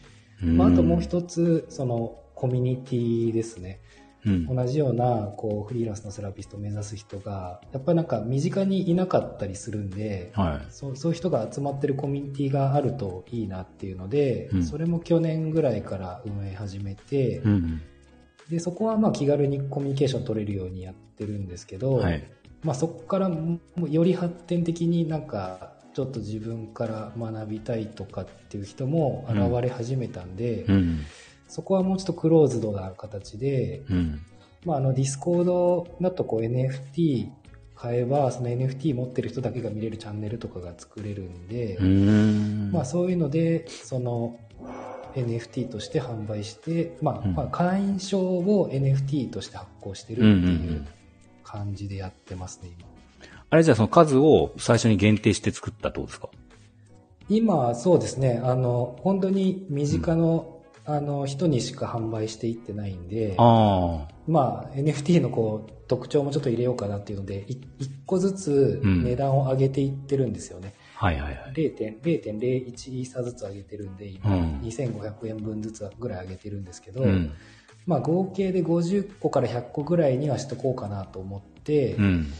うん。まあ、あともう一つ、そのコミュニティですね。うん。同じようなこうフリーランスのセラピストを目指す人が、やっぱりなんか身近にいなかったりするんで、はい。そうそういう人が集まってるコミュニティがあるといいなっていうので、うんそれも去年ぐらいから運営始めて、うん。でそこはまあ気軽にコミュニケーション取れるようにやってるんですけど、はい。まあ、そこからもうより発展的になんかちょっと自分から学びたいとかっていう人も現れ始めたんで、うん。そこはもうちょっとクローズドな形で、うん。まあ、あの Discord だとこう NFT 買えばその NFT 持ってる人だけが見れるチャンネルとかが作れるんで、うん。まあ、そういうのでその NFT として販売して、まあうんまあ、会員証を NFT として発行してるっていうん感じでやってますね今。あれじゃあその数を最初に限定して作ったってことですか？今そうですねあの本当に身近の,、あの人にしか販売していってないんであまあ NFT のこう特徴もちょっと入れようかなっていうのでい一個ずつうん値段を上げていってるんですよね、あ。はいはいはい。0.01イーサずつ上げてるんで今、うん2500円分ずつぐらい上げてるんですけど、うん。まあ合計で50個から100個ぐらいにはしとこうかなと思って、うん。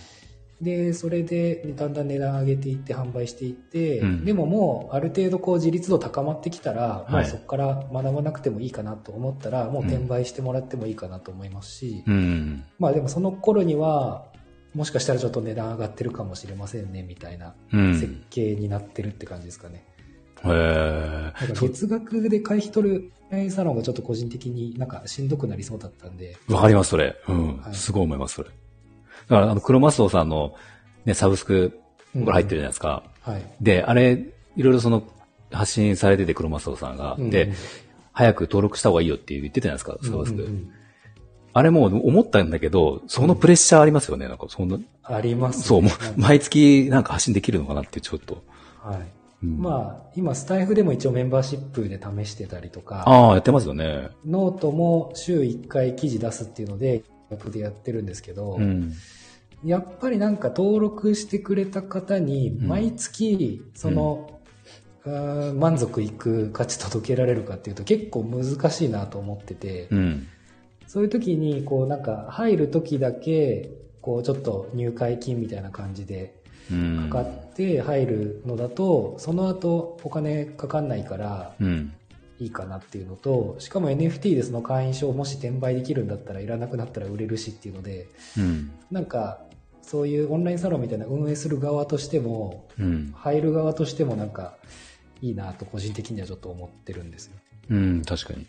でそれでだんだん値段上げていって販売していって、うんでももうある程度こう自立度高まってきたら、もはいうそこから学ばなくてもいいかなと思ったらもう転売してもらってもいいかなと思いますし、うん。まあでもその頃にはもしかしたらちょっと値段上がってるかもしれませんねみたいなうん。設計になってるって感じですかね。へえ。なんか月額で会費取るサロンがちょっと個人的になんかしんどくなりそうだったんで。わかります、それ。うん。はいすごい思います、それ。だから、あの、黒マスオさんの、ね、サブスク、これ入ってるじゃないですか。はい。で、あれ、いろいろその、発信されてて、黒マスオさんが。うんで、早く登録した方がいいよって言ってたじゃないですか、サブスク。うんうんうんあれもう思ったんだけど、そのプレッシャーありますよね、なんか、そんな、あります、そう、もうはい毎月なんか発信できるのかなって、ちょっと。はい。うんまあ、今、スタイフでも一応メンバーシップで試してたりとか、ああ、やってますよね。ノートも週1回記事出すっていうので、役でやってるんですけど、うん。やっぱりなんか登録してくれた方に、ん毎月、その、あー満足いく価値届けられるかっていうと結構難しいなと思ってて、うん。そういう時に、こうなんか入る時だけ、こうちょっと入会金みたいな感じでうん。かかって入るのだと、その後お金かかんないからうん。いいかなっていうのと、しかも NFT でその会員証もし転売できるんだったらいらなくなったら売れるしっていうので、うん。なんかそういうオンラインサロンみたいな運営する側としても、うん。入る側としてもなんかいいなと個人的にはちょっと思ってるんですよ。うん、確かに。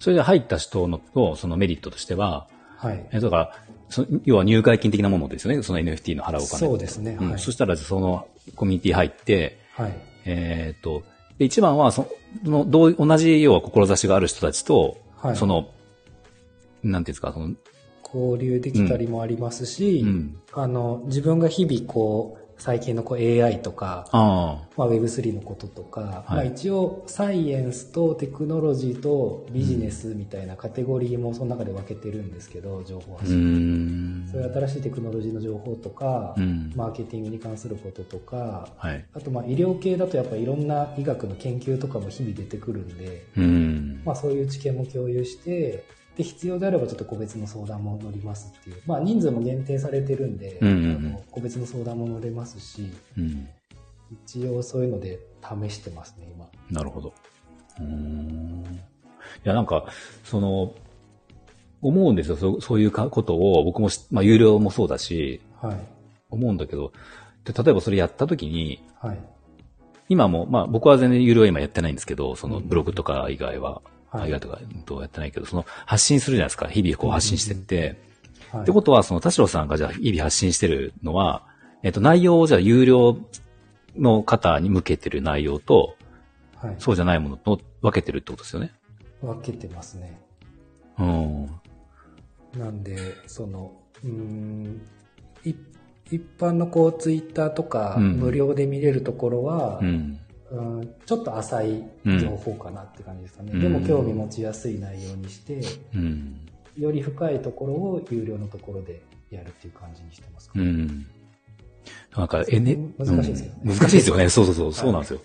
それで入った人の、とそのメリットとしては、はい。え、だから、そ要は入会金的なものですよね、その NFT の払うお金。そうですね。うんはい。そしたら、そのコミュニティ入って、はい。えーっと、で一番はその、どう、同じ、要は志がある人たちと、はいその、なんていうんですか、その、交流できたりもありますし、うん。あの、自分が日々こう、最近のこう AI とか、あまあ、Web3 のこととか、はいまあ、一応サイエンスとテクノロジーとビジネスみたいなカテゴリーもその中で分けてるんですけど、情報発。信。そういう新しいテクノロジーの情報とか、うん。マーケティングに関することとか、はい。あとまあ医療系だとやっぱいろんな医学の研究とかも日々出てくるんで、うん。まあそういう知見も共有して、で、必要であればちょっと個別の相談も乗りますっていう。まあ人数も限定されてるんで、うんうんうんあの個別の相談も乗れますし、うん。一応そういうので試してますね、今。なるほど。うーん。いや、なんか、その、思うんですよ。そうそういうかことを、僕もし、まあ、有料もそうだし、はい。思うんだけど、で例えばそれやった時に、はい。今も、まあ僕は全然有料は今やってないんですけど、そのうんブログとか以外は、はい以外とかうんとやってないけど、その発信するじゃないですか。日々こう発信してって。はい。ってことは、その田代さんがじゃあ日々発信してるのは、えっと内容をじゃあ有料の方に向けてる内容と、はい。そうじゃないものと分けてるってことですよね。分けてますね。うん。なんで、その、うーん、い一般のこう、ツイッターとか、うん無料で見れるところは、うん。うんちょっと浅い情報かなって感じですかね。うんでも興味持ちやすい内容にして、うん。より深いところを有料のところでやるっていう感じにしてますか、うん。なんか、N、難しいですよねうん難しいですよね。そうそうそう、そうなんですよ。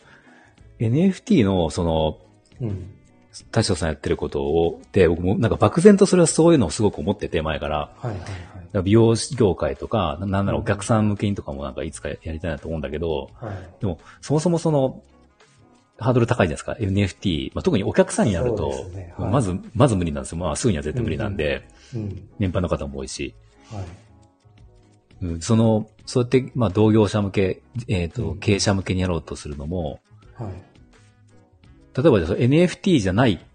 NFT の、その、うん。田代さんやってることを、で、僕もなんか漠然とそれはそういうのをすごく思ってて、前から。はいはいはい。美容業界とか、ななんならお客さん向けにとかもなんかいつかやりたいなと思うんだけど、はい。でも、そもそもその、ハードル高いじゃないですか。NFT。まあ、特にお客さんになると、ねはいまず、まず無理なんですよ。まあ、すぐには絶対無理なんで、うん。年配の方も多いし。はい。うん、その、そうやって、まあ、同業者向け、えっ、と、うん経営者向けにやろうとするのも、はい。例えば NFT じゃない、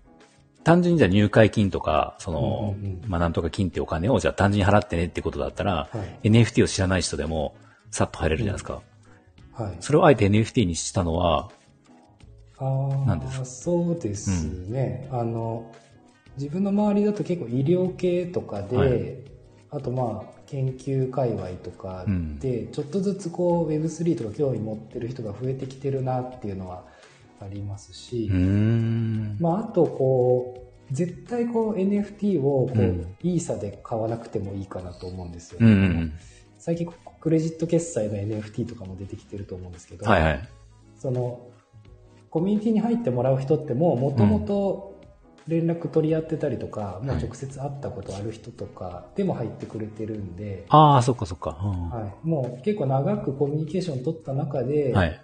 単純にじゃあ入会金とか、その、うんうんうんまあ、なんとか金ってお金をじゃあ単純に払ってねってことだったら、はい。NFT を知らない人でも、さっと入れるじゃないですか。はい。それをあえて NFT にしたのは、あなんですかあ、そうですね。あの、自分の周りだと結構医療系とかで、はいあとまあ、研究界隈とかうんで、ちょっとずつこう Web3 とか興味持ってる人が増えてきてるなっていうのはありますし。まあ、あとこう、絶対こう NFT をこう、うんイーサで買わなくてもいいかなと思うんですよ。うんうんうん。最近クレジット決済の NFT とかも出てきてると思うんですけど、はいはい。そのコミュニティに入ってもらう人ってももともと連絡取り合ってたりとか、もう直接会ったことある人とかでも入ってくれてるんで、ああ、そっかそっか。うんはい、もう結構長くコミュニケーション取った中で、はい。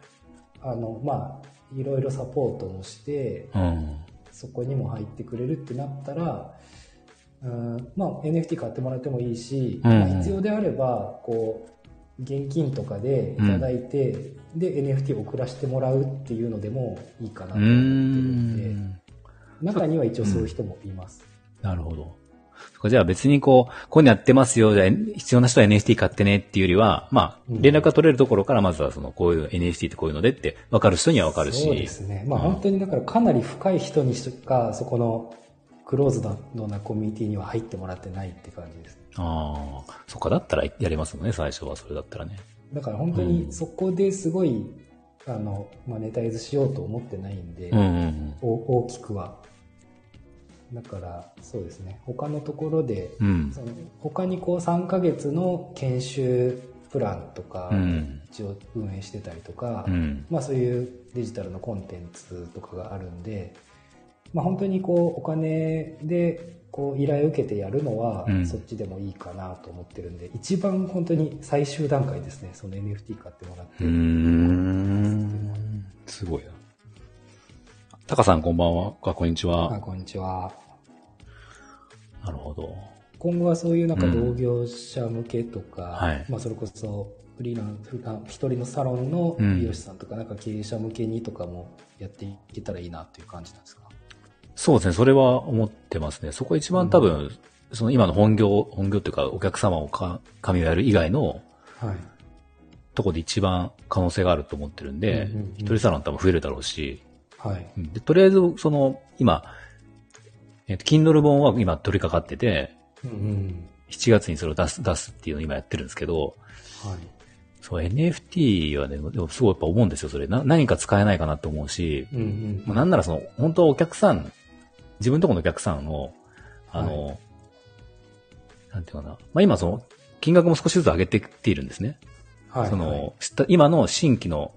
あのまあいろいろサポートをしてうん。そこにも入ってくれるってなったら、うんまあ、NFT 買ってもらってもいいし、うんうんまあ必要であればこう現金とかでいただいて、で NFT を送らせてもらうっていうのでもいいかなと思ってるんで、ん。中には一応そういう人もいます。なるほど。じゃあ別にこう、こういうのやってますよ、じゃあ必要な人は NFT 買ってねっていうよりは、まあ、うん連絡が取れるところからまずはその、こういう NFT ってこういうのでって分かる人には分かるし。そうですね。まあうん本当にだからかなり深い人にしか、そこのクローズドなコミュニティには入ってもらってないって感じです。ああ、そっか、だったらやりますもんね、最初はそれだったらね。だから本当にそこですごい、あの、マネタイズしようと思ってないんで、うんうんうん。お大きくは。だから、そうですね。他のところで、うん。その他にこう3ヶ月の研修プランとかうん一応運営してたりとか、うん。まあそういうデジタルのコンテンツとかがあるんで、まあ本当にこうお金でこう依頼を受けてやるのはうんそっちでもいいかなと思ってるんで、一番本当に最終段階ですね。その NFT 買ってもらって。うーん。すごいな。タカさんこんばんは。あ、こんにちあは。こんにちは。なるほど。今後はそういうなんかうん同業者向けとか、はいまあそれこそフリーランス、一人のサロンのうん美容師さんとか、なんか経営者向けにとかもやっていけたらいいなっていう感じなんですか？そうですね。それは思ってますね。そこ一番多分、その今の本業、本業っていうかお客様をか、紙をやる以外のはい。とこで一番可能性があると思ってるんで、うんうんうん一人サロン多分増えるだろうし、はい。うんでとりあえず、その、今、えっと、Kindle 本は今取り掛かってて、うんうん。7月にそれを出す、出すっていうのを今やってるんですけど、はい。そう、NFT はね、でもすごいやっぱ思うんですよ、それ。な何か使えないかなと思うし、うんうん。まあ、なんならその、本当はお客さん、自分とこのお客さんを、あの、なんていうかな。まあ今その、金額も少しずつ上げてきているんですね。はい。そはいの、した今の新規の、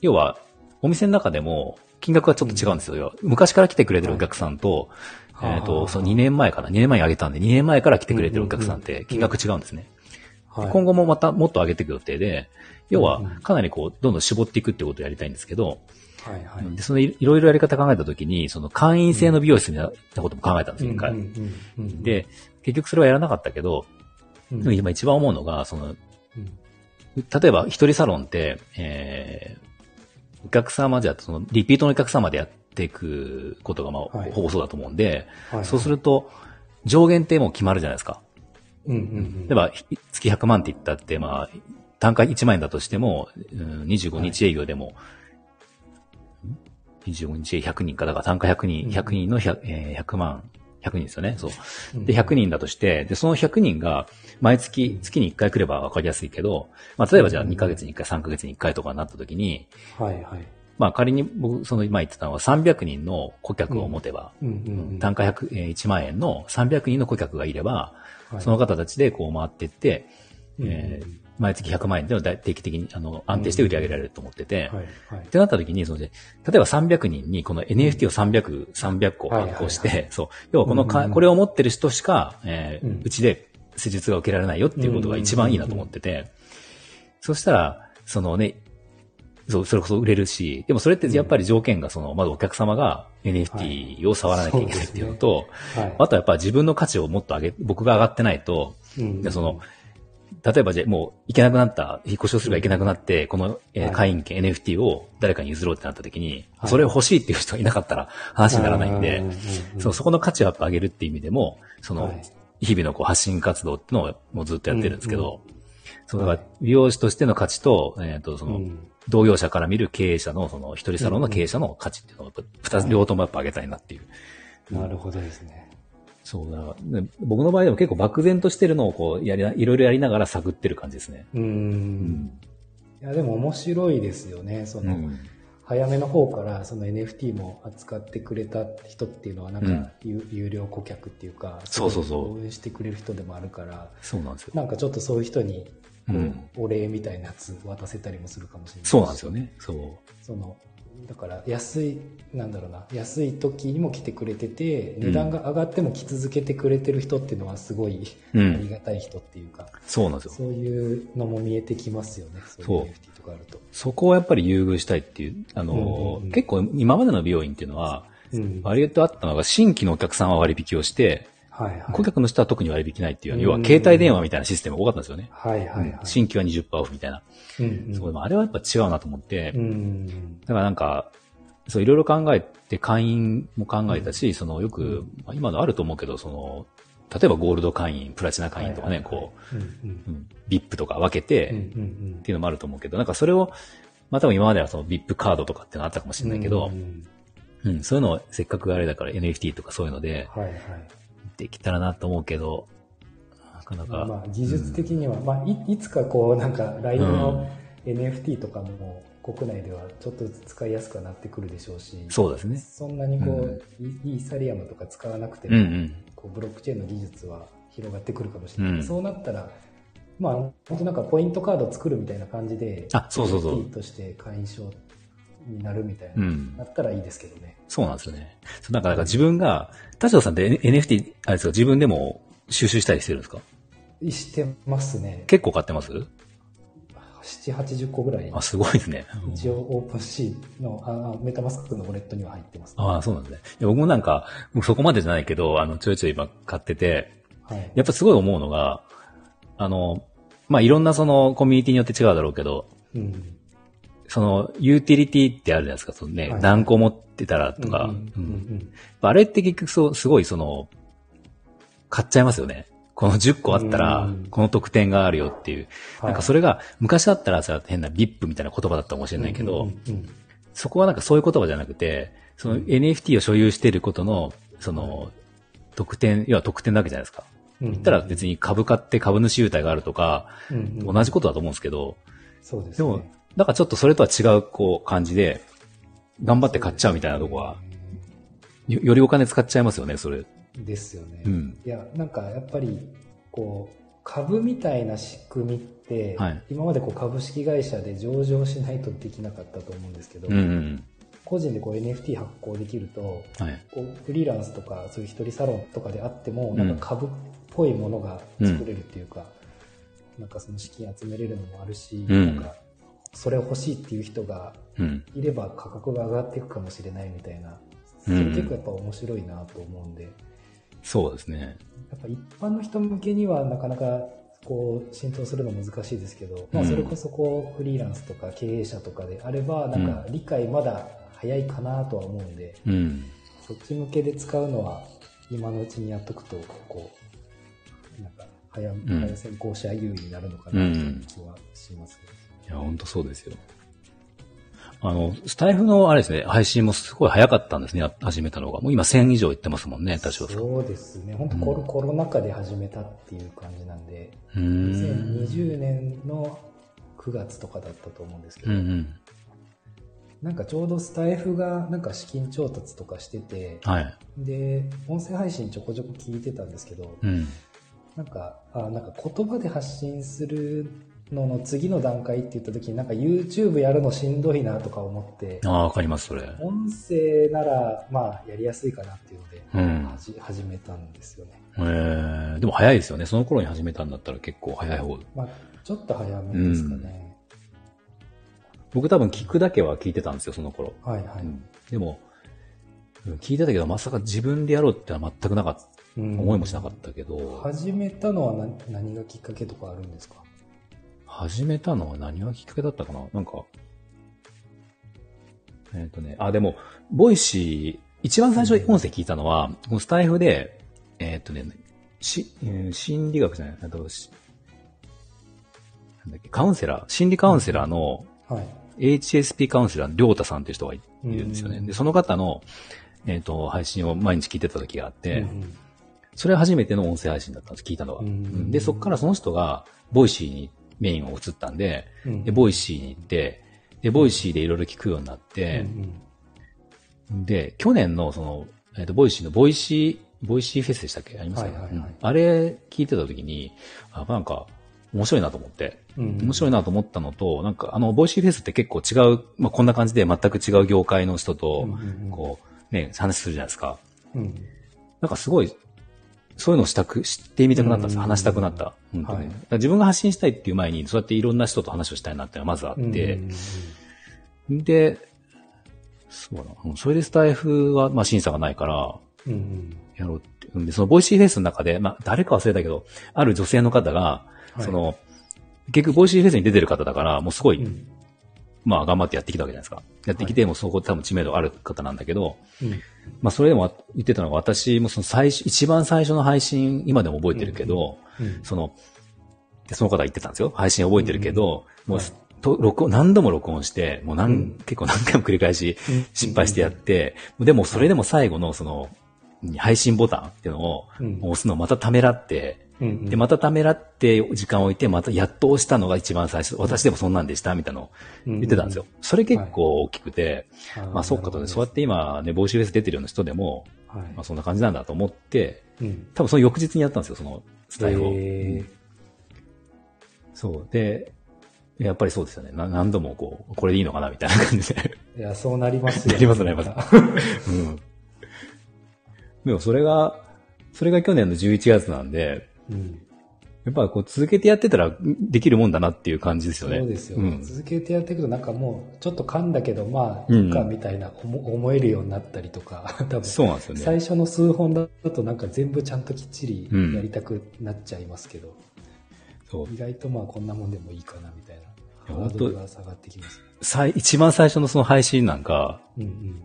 要は、お店の中でも、金額がちょっと違うんですよ。要は昔から来てくれてるお客さんと、はいえっ、と、その2年前かな、2年前に上げたんで、2年前から来てくれてるお客さんって金額違うんですね。はい、今後もまたもっと上げていく予定で、要はかなりこう、どんどん絞っていくってことをやりたいんですけど、はいはい。で、そのいいろいろやり方考えたときに、その会員制の美容室みたいなことも考えたんですよ、一回。で、結局それはやらなかったけど、うん、今一番思うのが、その、うん。例えば一人サロンって、えー、お客様じゃ、その、リピートのお客様でやっていくことが、まあ、はい。ほぼそうだと思うんで、はい、そうすると、上限ってもう決まるじゃないですか。うんうんうん、例えば、ひ月100万って言ったって、まあ、単価1万円だとしても、うん、25日営業でも、ん？25日営100人か、だから単価100人、100人の 100,、えー100万、100人ですよね。そう。で、100人だとして、で、その100人が、毎月、月に1回来れば分かりやすいけど、まあ、例えばじゃあ2ヶ月に1回、3ヶ月に1回とかになった時に、はいはい。まあ、仮に僕、その今言ってたのは300人の顧客を持てば、単価100、えー1万円の300人の顧客がいれば、はい。その方たちでこう回っていって、うん。えー毎月100万円での定期的にあの安定して売り上げられると思ってて、はいはい。ってなった時に、そので、例えば300人にこの NFT を300、300個発行して、はいはい。そう、要はこのか、うんうんこれを持ってる人しか、えーうちで施術が受けられないよっていうことが一番いいなと思ってて、そしたら、そのね、そう、それこそ売れるし、でもそれってやっぱり条件がその、まずお客様が NFT を触らなきゃいけないっていうのと、はい、あとはやっぱ自分の価値をもっと上げ、僕が上がってないと、うん。でその、例えばじゃあもう行けなくなった、引っ越しをすれば行けなくなって、この、え会員権 NFT を誰かに譲ろうってなった時に、はい。それを欲しいっていう人がいなかったら話にならないんで、そうそこの価値をやっぱ上げるっていう意味でも、その、はい。日々のこう発信活動っていうのをもうずっとやってるんですけど、うんそうだから美容師としての価値と、えっ、と、その、うん。同業者から見る経営者の、その一人サロンの経営者の価値っていうのを二つ、両方ともやっぱ上げたいなっていう。なるほどですね。そうだね僕の場合でも結構漠然としてるのをこう、やりな、いろいろやりながら探ってる感じですね。うん。うん。いや、でも面白いですよね。その、うん。早めの方からその NFT も扱ってくれた人っていうのはなんうんか有,、有料顧客っていうかそうそうそう応援してくれる人でもあるからそうなんですよ。なんかちょっとそういう人にお礼みたいなやつ渡せたりもするかもしれないそうなんですよね。そう。そのだから安いなんだろうな安い時にも来てくれてて値段が上がっても来続けてくれてる人っていうのはすごいあうん。りがたい人っていうか、そうなんですよ。そういうのも見えてきますよねそう。いう NFT とかあると。そこをやっぱり優遇したいっていう、あの、うんうんうん。結構今までの美容院っていうのは、うん。割とあったのが新規のお客さんは割引をして、はいはい。顧客の人は特に割引ないっていう、うん要は携帯電話みたいなシステムが多かったんですよね。はいはいはい。新規は20%オフみたいな。うんうんそうでもあれはやっぱ違うなと思って、うん。だからなんか、そう、いろいろ考えて、会員も考えたし、その、よく、まあ今のあると思うけど、その、例えばゴールド会員、プラチナ会員とかね、はいはいはいこうんうんう、うん、VIP とか分けて、うんうっんていうのもあると思うけど、なんかそれを、まあ多分今まではその VIP カードとかってのあったかもしうん。れないけどう、んうん、そういうのをせっかくあれだから NFT とかそういうので、はいはい。できたらなと思うけど、なかなか、まあ、技術的には、まあい、いつかこう、なんか、LINE の NFT とかも国内ではちょっとずつ使いやすくはなってくるでしょうし、そうですね。そんなにこう、イイーサリアムとか使わなくても、うんうん。こうブロックチェーンの技術は広がってくるかもしれない。うん。そうなったら、まあ、本当なんかポイントカード作るみたいな感じで、あそうそうそう。NFT として会員証になるみたいな、うんなったらいいですけどね。そうなんですよね。そうなんか、なんか自分が、田代さんって NFT、あれですか、自分でも収集したりしてるんですか？してますね。結構買ってます？7、80個ぐらい。あ、すごいですね。一応 OpenSea のああ MetaMask のウォレットには入ってます、ああ、そうなんですね。僕もなんか、もうそこまでじゃないけど、あの、ちょいちょい今買ってて、はい。やっぱすごい思うのが、あの、まあ、いろんなそのコミュニティによって違うだろうけど、うん。その、ユーティリティってあるじゃないですか、そのね、はい何個持ってたらとか、あれって結局そう、すごいその、買っちゃいますよね。この10個あったらうん、この特典があるよっていう。はい。なんかそれが、昔だったらさ、変な VIP みたいな言葉だったかもしれないけど、そこはなんかそういう言葉じゃなくて、その NFT を所有していることの、その、特典、要は特典なわけじゃないですか。うん言ったら別に株買って株主優待があるとか、同じことだと思うんですけど、そうですね。でも、だからちょっとそれとは違う、こう、感じで、頑張って買っちゃうみたいなとこは、よよりお金使っちゃいますよね、それ。ですよね。うんいや、なんかやっぱり、こう、株みたいな仕組みって、はい今までこう株式会社で上場しないとできなかったと思うんですけど、うんうん。個人でこう NFT 発行できると、はい。こうフリーランスとかそういう一人サロンとかであっても、んなんか株っぽいものが作れるっていうか、なんかその資金集めれるのもあるし、うんなんかそれを欲しいっていう人がうん。いれば価格が上がっていくかもしれないみたいな、そうん。れ結構やっぱ面白いなと思うんで、そうですね。やっぱ一般の人向けにはなかなかこう浸透するの難しいですけど、まあ、うん。それこそこうフリーランスとか経営者とかであればなんか理解まだ早いかなとは思うんで、うん。そっち向けで使うのは今のうちにやっとくとこうなんか早,、ん。早先行者優位になるのかなという気はしますけど、いや、本当そうですよ。あの、スタイフのあれですね、配信もすごい早かったんですね、や始めたのが。もう今1000以上いってますもんね、確か。そうですね本当コロ,、コロナ禍で始めたっていう感じなんでうーん。2020年の9月とかだったと思うんですけど、うんうん。なんかちょうどスタイフがなんか資金調達とかしてて、はい。で、音声配信ちょこちょこ聞いてたんですけど、うん。なんか、あなんか言葉で発信するのの次の段階って言った時になんか YouTube やるのしんどいなとか思って、ああ、わかります、それ。音声ならまあやりやすいかなっていうので、うん始めたんですよね。えー、でも早いですよね。その頃に始めたんだったら結構早い方。まあちょっと早めですかね。僕多分聞くだけは聞いてたんですよ、その頃。はいはい。うんでも、うん聞いてたけど、まさか自分でやろうってのは全くなかった。うん思いもしなかったけど、始めたのは何何がきっかけとかあるんですか？始めたのは何がきっかけだったかな？なんか、えっ、とね、あ、でも、 Voicy、一番最初に音声聞いたのは、このスタイフで、えっ、とね、し、えー心理学じゃない、なんだろうしなんだっけ、カウンセラー、心理カウンセラーの、はい。HSP カウンセラーのりょうたさんっていう人がいいるんですよね。うんで、その方の、えっ、と、配信を毎日聞いてた時があって、うんそれは初めての音声配信だったんです、聞いたのは。で、そこからその人が、 Voicy にメインを移ったんで、うん。で、 Voicy に行って、で、 Voicy でいろいろ聞くようになって、で、去年のその、えっ、と、 Voicy の Voicy、Voicy フェスでしたっけ？ありますか、はいはいはい。うん。あれ聞いてた時に、あ、なんか、面白いなと思って、うん面白いなと思ったのと、なんか、あの、 Voicy フェスって結構違う、まあ、こんな感じで全く違う業界の人とうんうんうん、こう、ね、話するじゃないですか。うん。なんかすごい、そういうのをしたく、知ってみたくなったんです話したくなった。本当に。はい自分が発信したいっていう前に、そうやっていろんな人と話をしたいなっていうのがまずあって、で、そうだそれでスタイフは、まあ審査がないから、やろうって。うんで、その Voicy フェスの中で、まあ、誰か忘れたけど、ある女性の方が、はいその、結局 Voicy フェスに出てる方だから、もうすごい、うん。まあ、頑張ってやってきたわけじゃないですか。やってきて、もうそこ多分知名度ある方なんだけど、うん。まあ、それでも言ってたのが、私もその最初、一番最初の配信、今でも覚えてるけど、うん。その、でその方が言ってたんですよ。配信覚えてるけど、もう、はいと録音、何度も録音して、もう何、うん結構何回も繰り返しうん失敗してやって、でもそれでも最後のその、配信ボタンっていうのをうん押すのをまたためらって、うんうんで、またためらって時間を置いて、またやっと押したのが一番最初、私でもそんなんでした、みたいなのを言ってたんですよ。それ結構大きくて、まあそうかとね、そうやって今ね、帽子フェス出てるような人でも、はいまあそんな感じなんだと思って、うん。多分その翌日にやったんですよ、そのスタイルを。へそう。で、やっぱりそうですよね。な何度もこう、これでいいのかなみたいな感じで。ーいや、そうなりますよなりますなりますす。<laughs> うん。でもそれが、それが去年の11月なんで、うん。やっぱこう続けてやってたらできるもんだなっていう感じですよね。そうですよ、ん。続けてやっていくとなんかもうちょっと噛んだけどまあうんいいかみたいな思 <laughs> 思えるようになったりとか <laughs> 多分そうなんですよね。最初の数本だとなんか全部ちゃんときっちりうんやりたくなっちゃいますけど、そう意外とまあこんなもんでもいいかなみたいなやハードルが下がってきますね最一番最初のその配信なんか、うんうん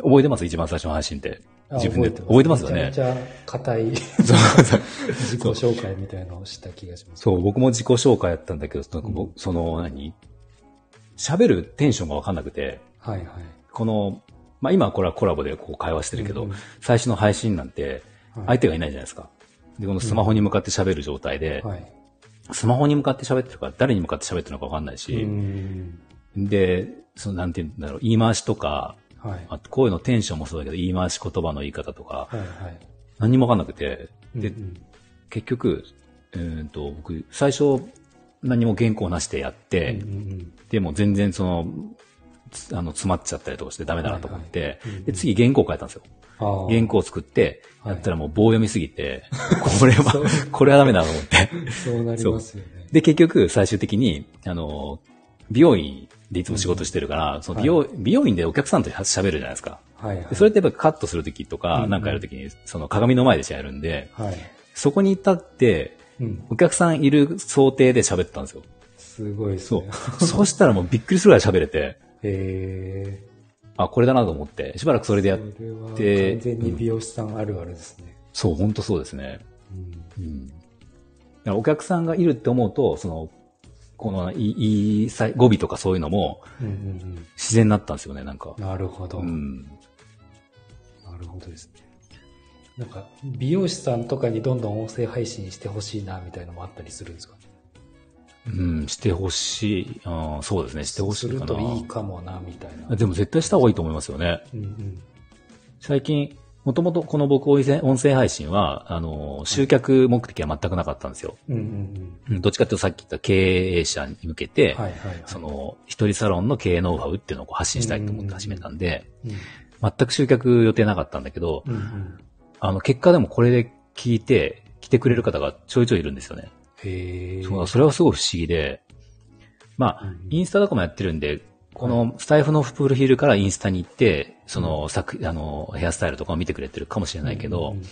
覚えてます？一番最初の配信って。あ自分で覚えてます。よね。めちゃめちゃ硬い。<laughs> 自己紹介みたいなのをした気がします。そう、僕も自己紹介やったんだけど、その、僕その何？喋るテンションがわかんなくて、はいはい。この、まあ今はこれはコラボでこう会話してるけど、うんうん。最初の配信なんて、はい。相手がいないじゃないですか。で、このスマホに向かって喋る状態で、はい。スマホに向かって喋ってるから誰に向かって喋ってるのかわかんないし、うん。で、そのなんて言うんだろう、言い回しとか、はい。あと声のテンションもそうだけど、言い回し言葉の言い方とか、はいはい。何にもわかんなくて、で、うんうん。結局、えー、と僕、最初、何も原稿なしでやって、うんうんでも全然その、つあの、詰まっちゃったりとかしてダメだなと思って、はいはいうんうん。で、次原稿書いたんですよ。原稿を作って、はい。やったらもう棒読みすぎて、<laughs> これは、これはダメだと思って。そうなりますよね。で、結局、最終的に、あの、美容院でいつも仕事してるから、その美容、美容院でお客さんと喋るじゃないですか。はいはい。でそれってやっぱカットするときとか、うんうんなんかやるときに、その鏡の前でやるんで、はい。そこに立って、うん。お客さんいる想定で喋ったんですよ。すごいですそうね。。そうしたらもうびっくりするぐらい喋れて、へあ、これだなと思って、しばらくそれでやっーそれはで完全に美容師さんあるあるですね。そう、本当そうですね。うんうん。お客さんがいるって思うと、その、この、いい、語尾とかそういうのも自然になったんですよね、なんかうん。。なるほど。うん。なるほどですね。なんか、美容師さんとかにどんどん音声配信してほしいな、みたいなのもあったりするんですかね？うん、してほしい。あーそうですね、してほしいかな。するといいかもな、みたいな。でも絶対した方がいいと思いますよね。うんうん。最近、もともとこの僕音声音声配信は、あの、集客目的は全くなかったんですよ。うんうんうんどっちかというとさっき言った経営者に向けうて、ん。はいはいはい。その、一人サロンの経営ノウハウっていうのを発信したいと思って始めたんで、うん、全く集客予定なかったんだけど、うんうん。あの、結果でもこれで聞いて、来てくれる方がちょいちょいいるんですよね。へえ。そうそれはすごい不思議で、まあうん、インスタとかもやってるんで、このスタイフのプロフィールからインスタに行って、その作、あの、ヘアスタイルとかを見てくれてるかもしれないけど、うんうんうん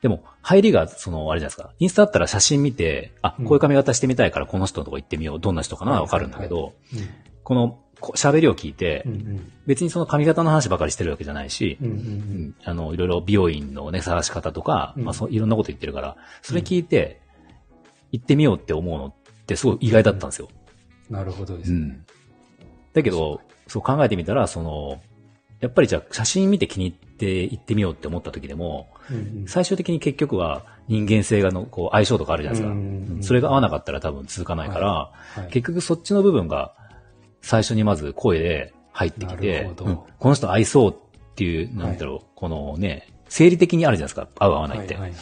でも、入りが、その、あれじゃないですか。インスタだったら写真見て、あ、うん。こういう髪型してみたいからこの人のとこ行ってみよう。どんな人かな？わかるんだけど、うん。この、こ喋りを聞いて、うんうん。別にその髪型の話ばかりしてるわけじゃないし、うんうんううん。んあの、いろいろ美容院のね、探し方とか、うん。まあそう、いろんなこと言ってるから、それ聞いて、行ってみようって思うのってすごい意外だったんですよ。なるほどでうすね。ん。だけど、そう考えてみたら、その、やっぱりじゃあ写真見て気に入って行ってみようって思った時でも、うんうん。最終的に結局は人間性がの、こう相性とかあるじゃないですか。うんうんうん。それが合わなかったら多分続かないから、はい結局そっちの部分が最初にまず声で入ってきなてうんこの人合いそうっていう、なんだろう、このね、生理的にあるじゃないですか。合う合わないって。はいはいは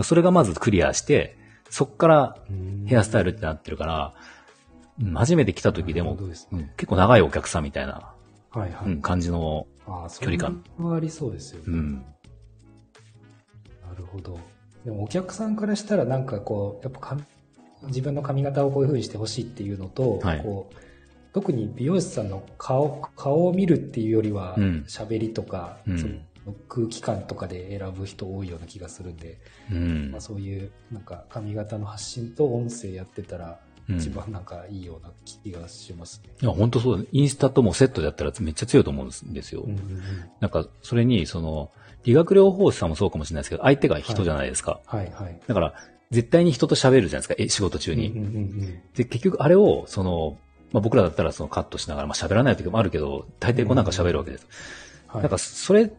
い。それがまずクリアして、そっからうんヘアスタイルってなってるから、うん初めて来た時でもねうん結構長いお客さんみたいな、はいはい。うん感じの、ああ、距離感それはありそうですよね。うん。なるほど。でもお客さんからしたらなんかこう、やっぱか自分の髪型をこういう風にしてほしいっていうのと、はいこう特に美容師さんの顔顔を見るっていうよりはうん喋、りとか、うんその空気感とかで選ぶ人多いような気がするんで、うんまあ、。そういうなんか髪型の発信と音声やってたらうん一番なんかいいような気がしますね。いや、本当そうだ。インスタともセットでやったらめっちゃ強いと思うんですよ。うんうんうんなんか、それに、その、理学療法士さんもそうかもしれないですけど、相手が人じゃないですか。はいはい。だから、絶対に人と喋るじゃないですか、え仕事中に。うんうんうんで、結局あれを、その、まあ、僕らだったらそのカットしながら、まあ、喋らない時もあるけど、大抵こうなんか喋るわけです。はい、なんか、それっ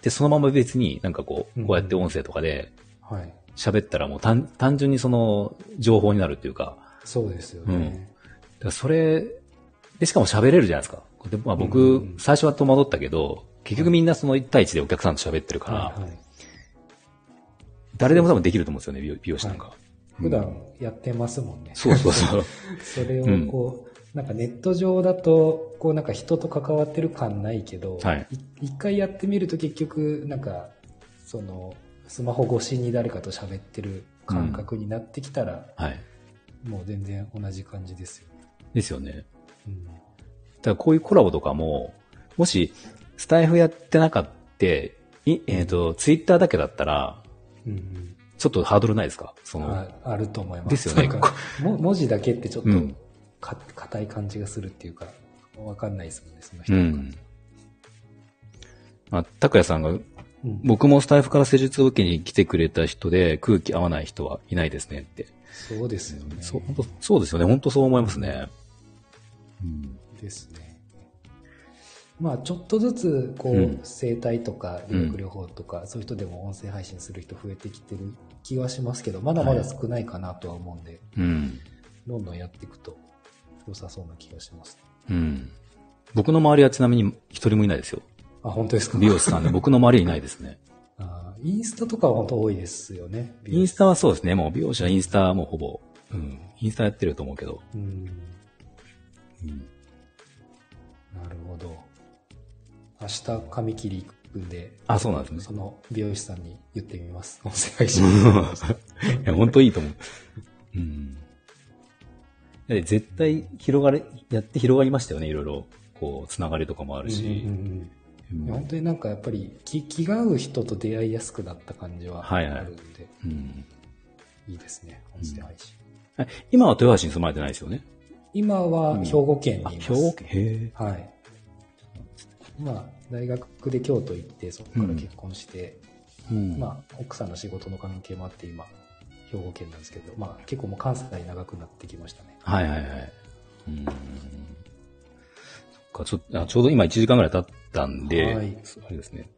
てそのまま別になんかこう、うんこうやって音声とかではい。喋ったらもう単単純にその情報になるっていうか、そうですようんね。だからそれ、で、しかも喋れるじゃないですか。でまあ、僕、うんうん最初は戸惑ったけど、結局みんなその1対1でお客さんと喋ってるから、はいはい。誰でも多分できると思うんですよね、美容美容師なんか。普段やってますもんね。そうそうそう。<laughs> それをこう、なんかネット上だと、こうなんか人と関わってる感ないけど、はい一回やってみると結局、なんか、その、スマホ越しに誰かと喋ってる感覚になってきたら、はい。もう全然同じ感じですよ。ですよね。うんだからこういうコラボとかも、もし、スタイフやってなかった、いえっ、と、ツイッターだけだったら、うんちょっとハードルないですか？そうんの、ああると思います。ですよね文字だけってちょっとうんか硬い感じがするっていうか、わかんないですもんね、その人とか。うん。まあ、拓也さんが、うん僕もスタイフから施術を受けに来てくれた人で空気合わない人はいないですねって。そうですよね。そう、本当そうですよね。本当そう思いますね。うん。ですね。まあ、ちょっとずつ、こう、うん整体とか、理学療法とか、そういう人でも音声配信する人増えてきてる気はしますけど、まだまだ少ないかなとは思うんで、うん。どんどんやっていくと良さそうな気がします。うん。僕の周りはちなみに一人もいないですよ。あ、本当ですか？美容師さんで僕の周りはいないですね。あインスタとかは本当多いですよね。インスタはそうですね。もう美容師はインスタはもうほぼ、うん。インスタやってると思うけど。うん。うん。なるほど。明日、髪切り行くんで、あそうなんですねその美容師さんに言ってみます。音声配信。<laughs> いや、本当いいと思う。うん。絶対広がれ、やって広がりましたよね、いろいろ。こう、つながりとかもあるし。うんうんうん本当になんかやっぱり気気が合う人と出会いやすくなった感じはあはいはいるんで、うんいいですね、音声配信。え今は豊橋に住まれてないですよね？今は兵庫県にいあ、ます。兵庫県？へえ。はい。まあ、大学で京都行って、そこから結婚して、うんまあ、奥さんの仕事の関係もあって今、兵庫県なんですけど、まあ、結構もう関西長くなってきましたね。はいはいはい。うん。そっか、ちょっと、あちょうど今1時間ぐらい経ったんで、はいあれですね。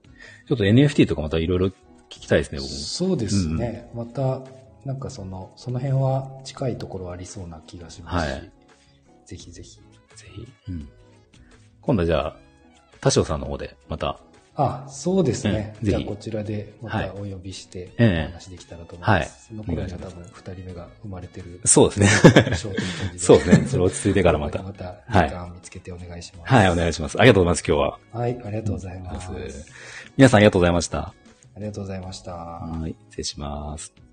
ちょっと NFT とかまたいろいろ聞きたいですね、僕も。そうですね。また、なんかその、その辺は近いところありそうな気がしますし、はいぜひぜひ。ぜひ。うん。今度はじゃあ、田代さんの方で、また、あ、そうですね。うんぜひじゃあこちらでまはいたお呼びして、おええ話できたらと思います。はいその頃には多分二人目が生まれてるそうですね。そうですね。それ落ち着いてからまた。またはい時間を見つけてお願いします。はい、お願いします。ありがとうございます、今日は。はい、ありがとうございます。皆さんありがとうございました。ありがとうございました。はい、失礼します。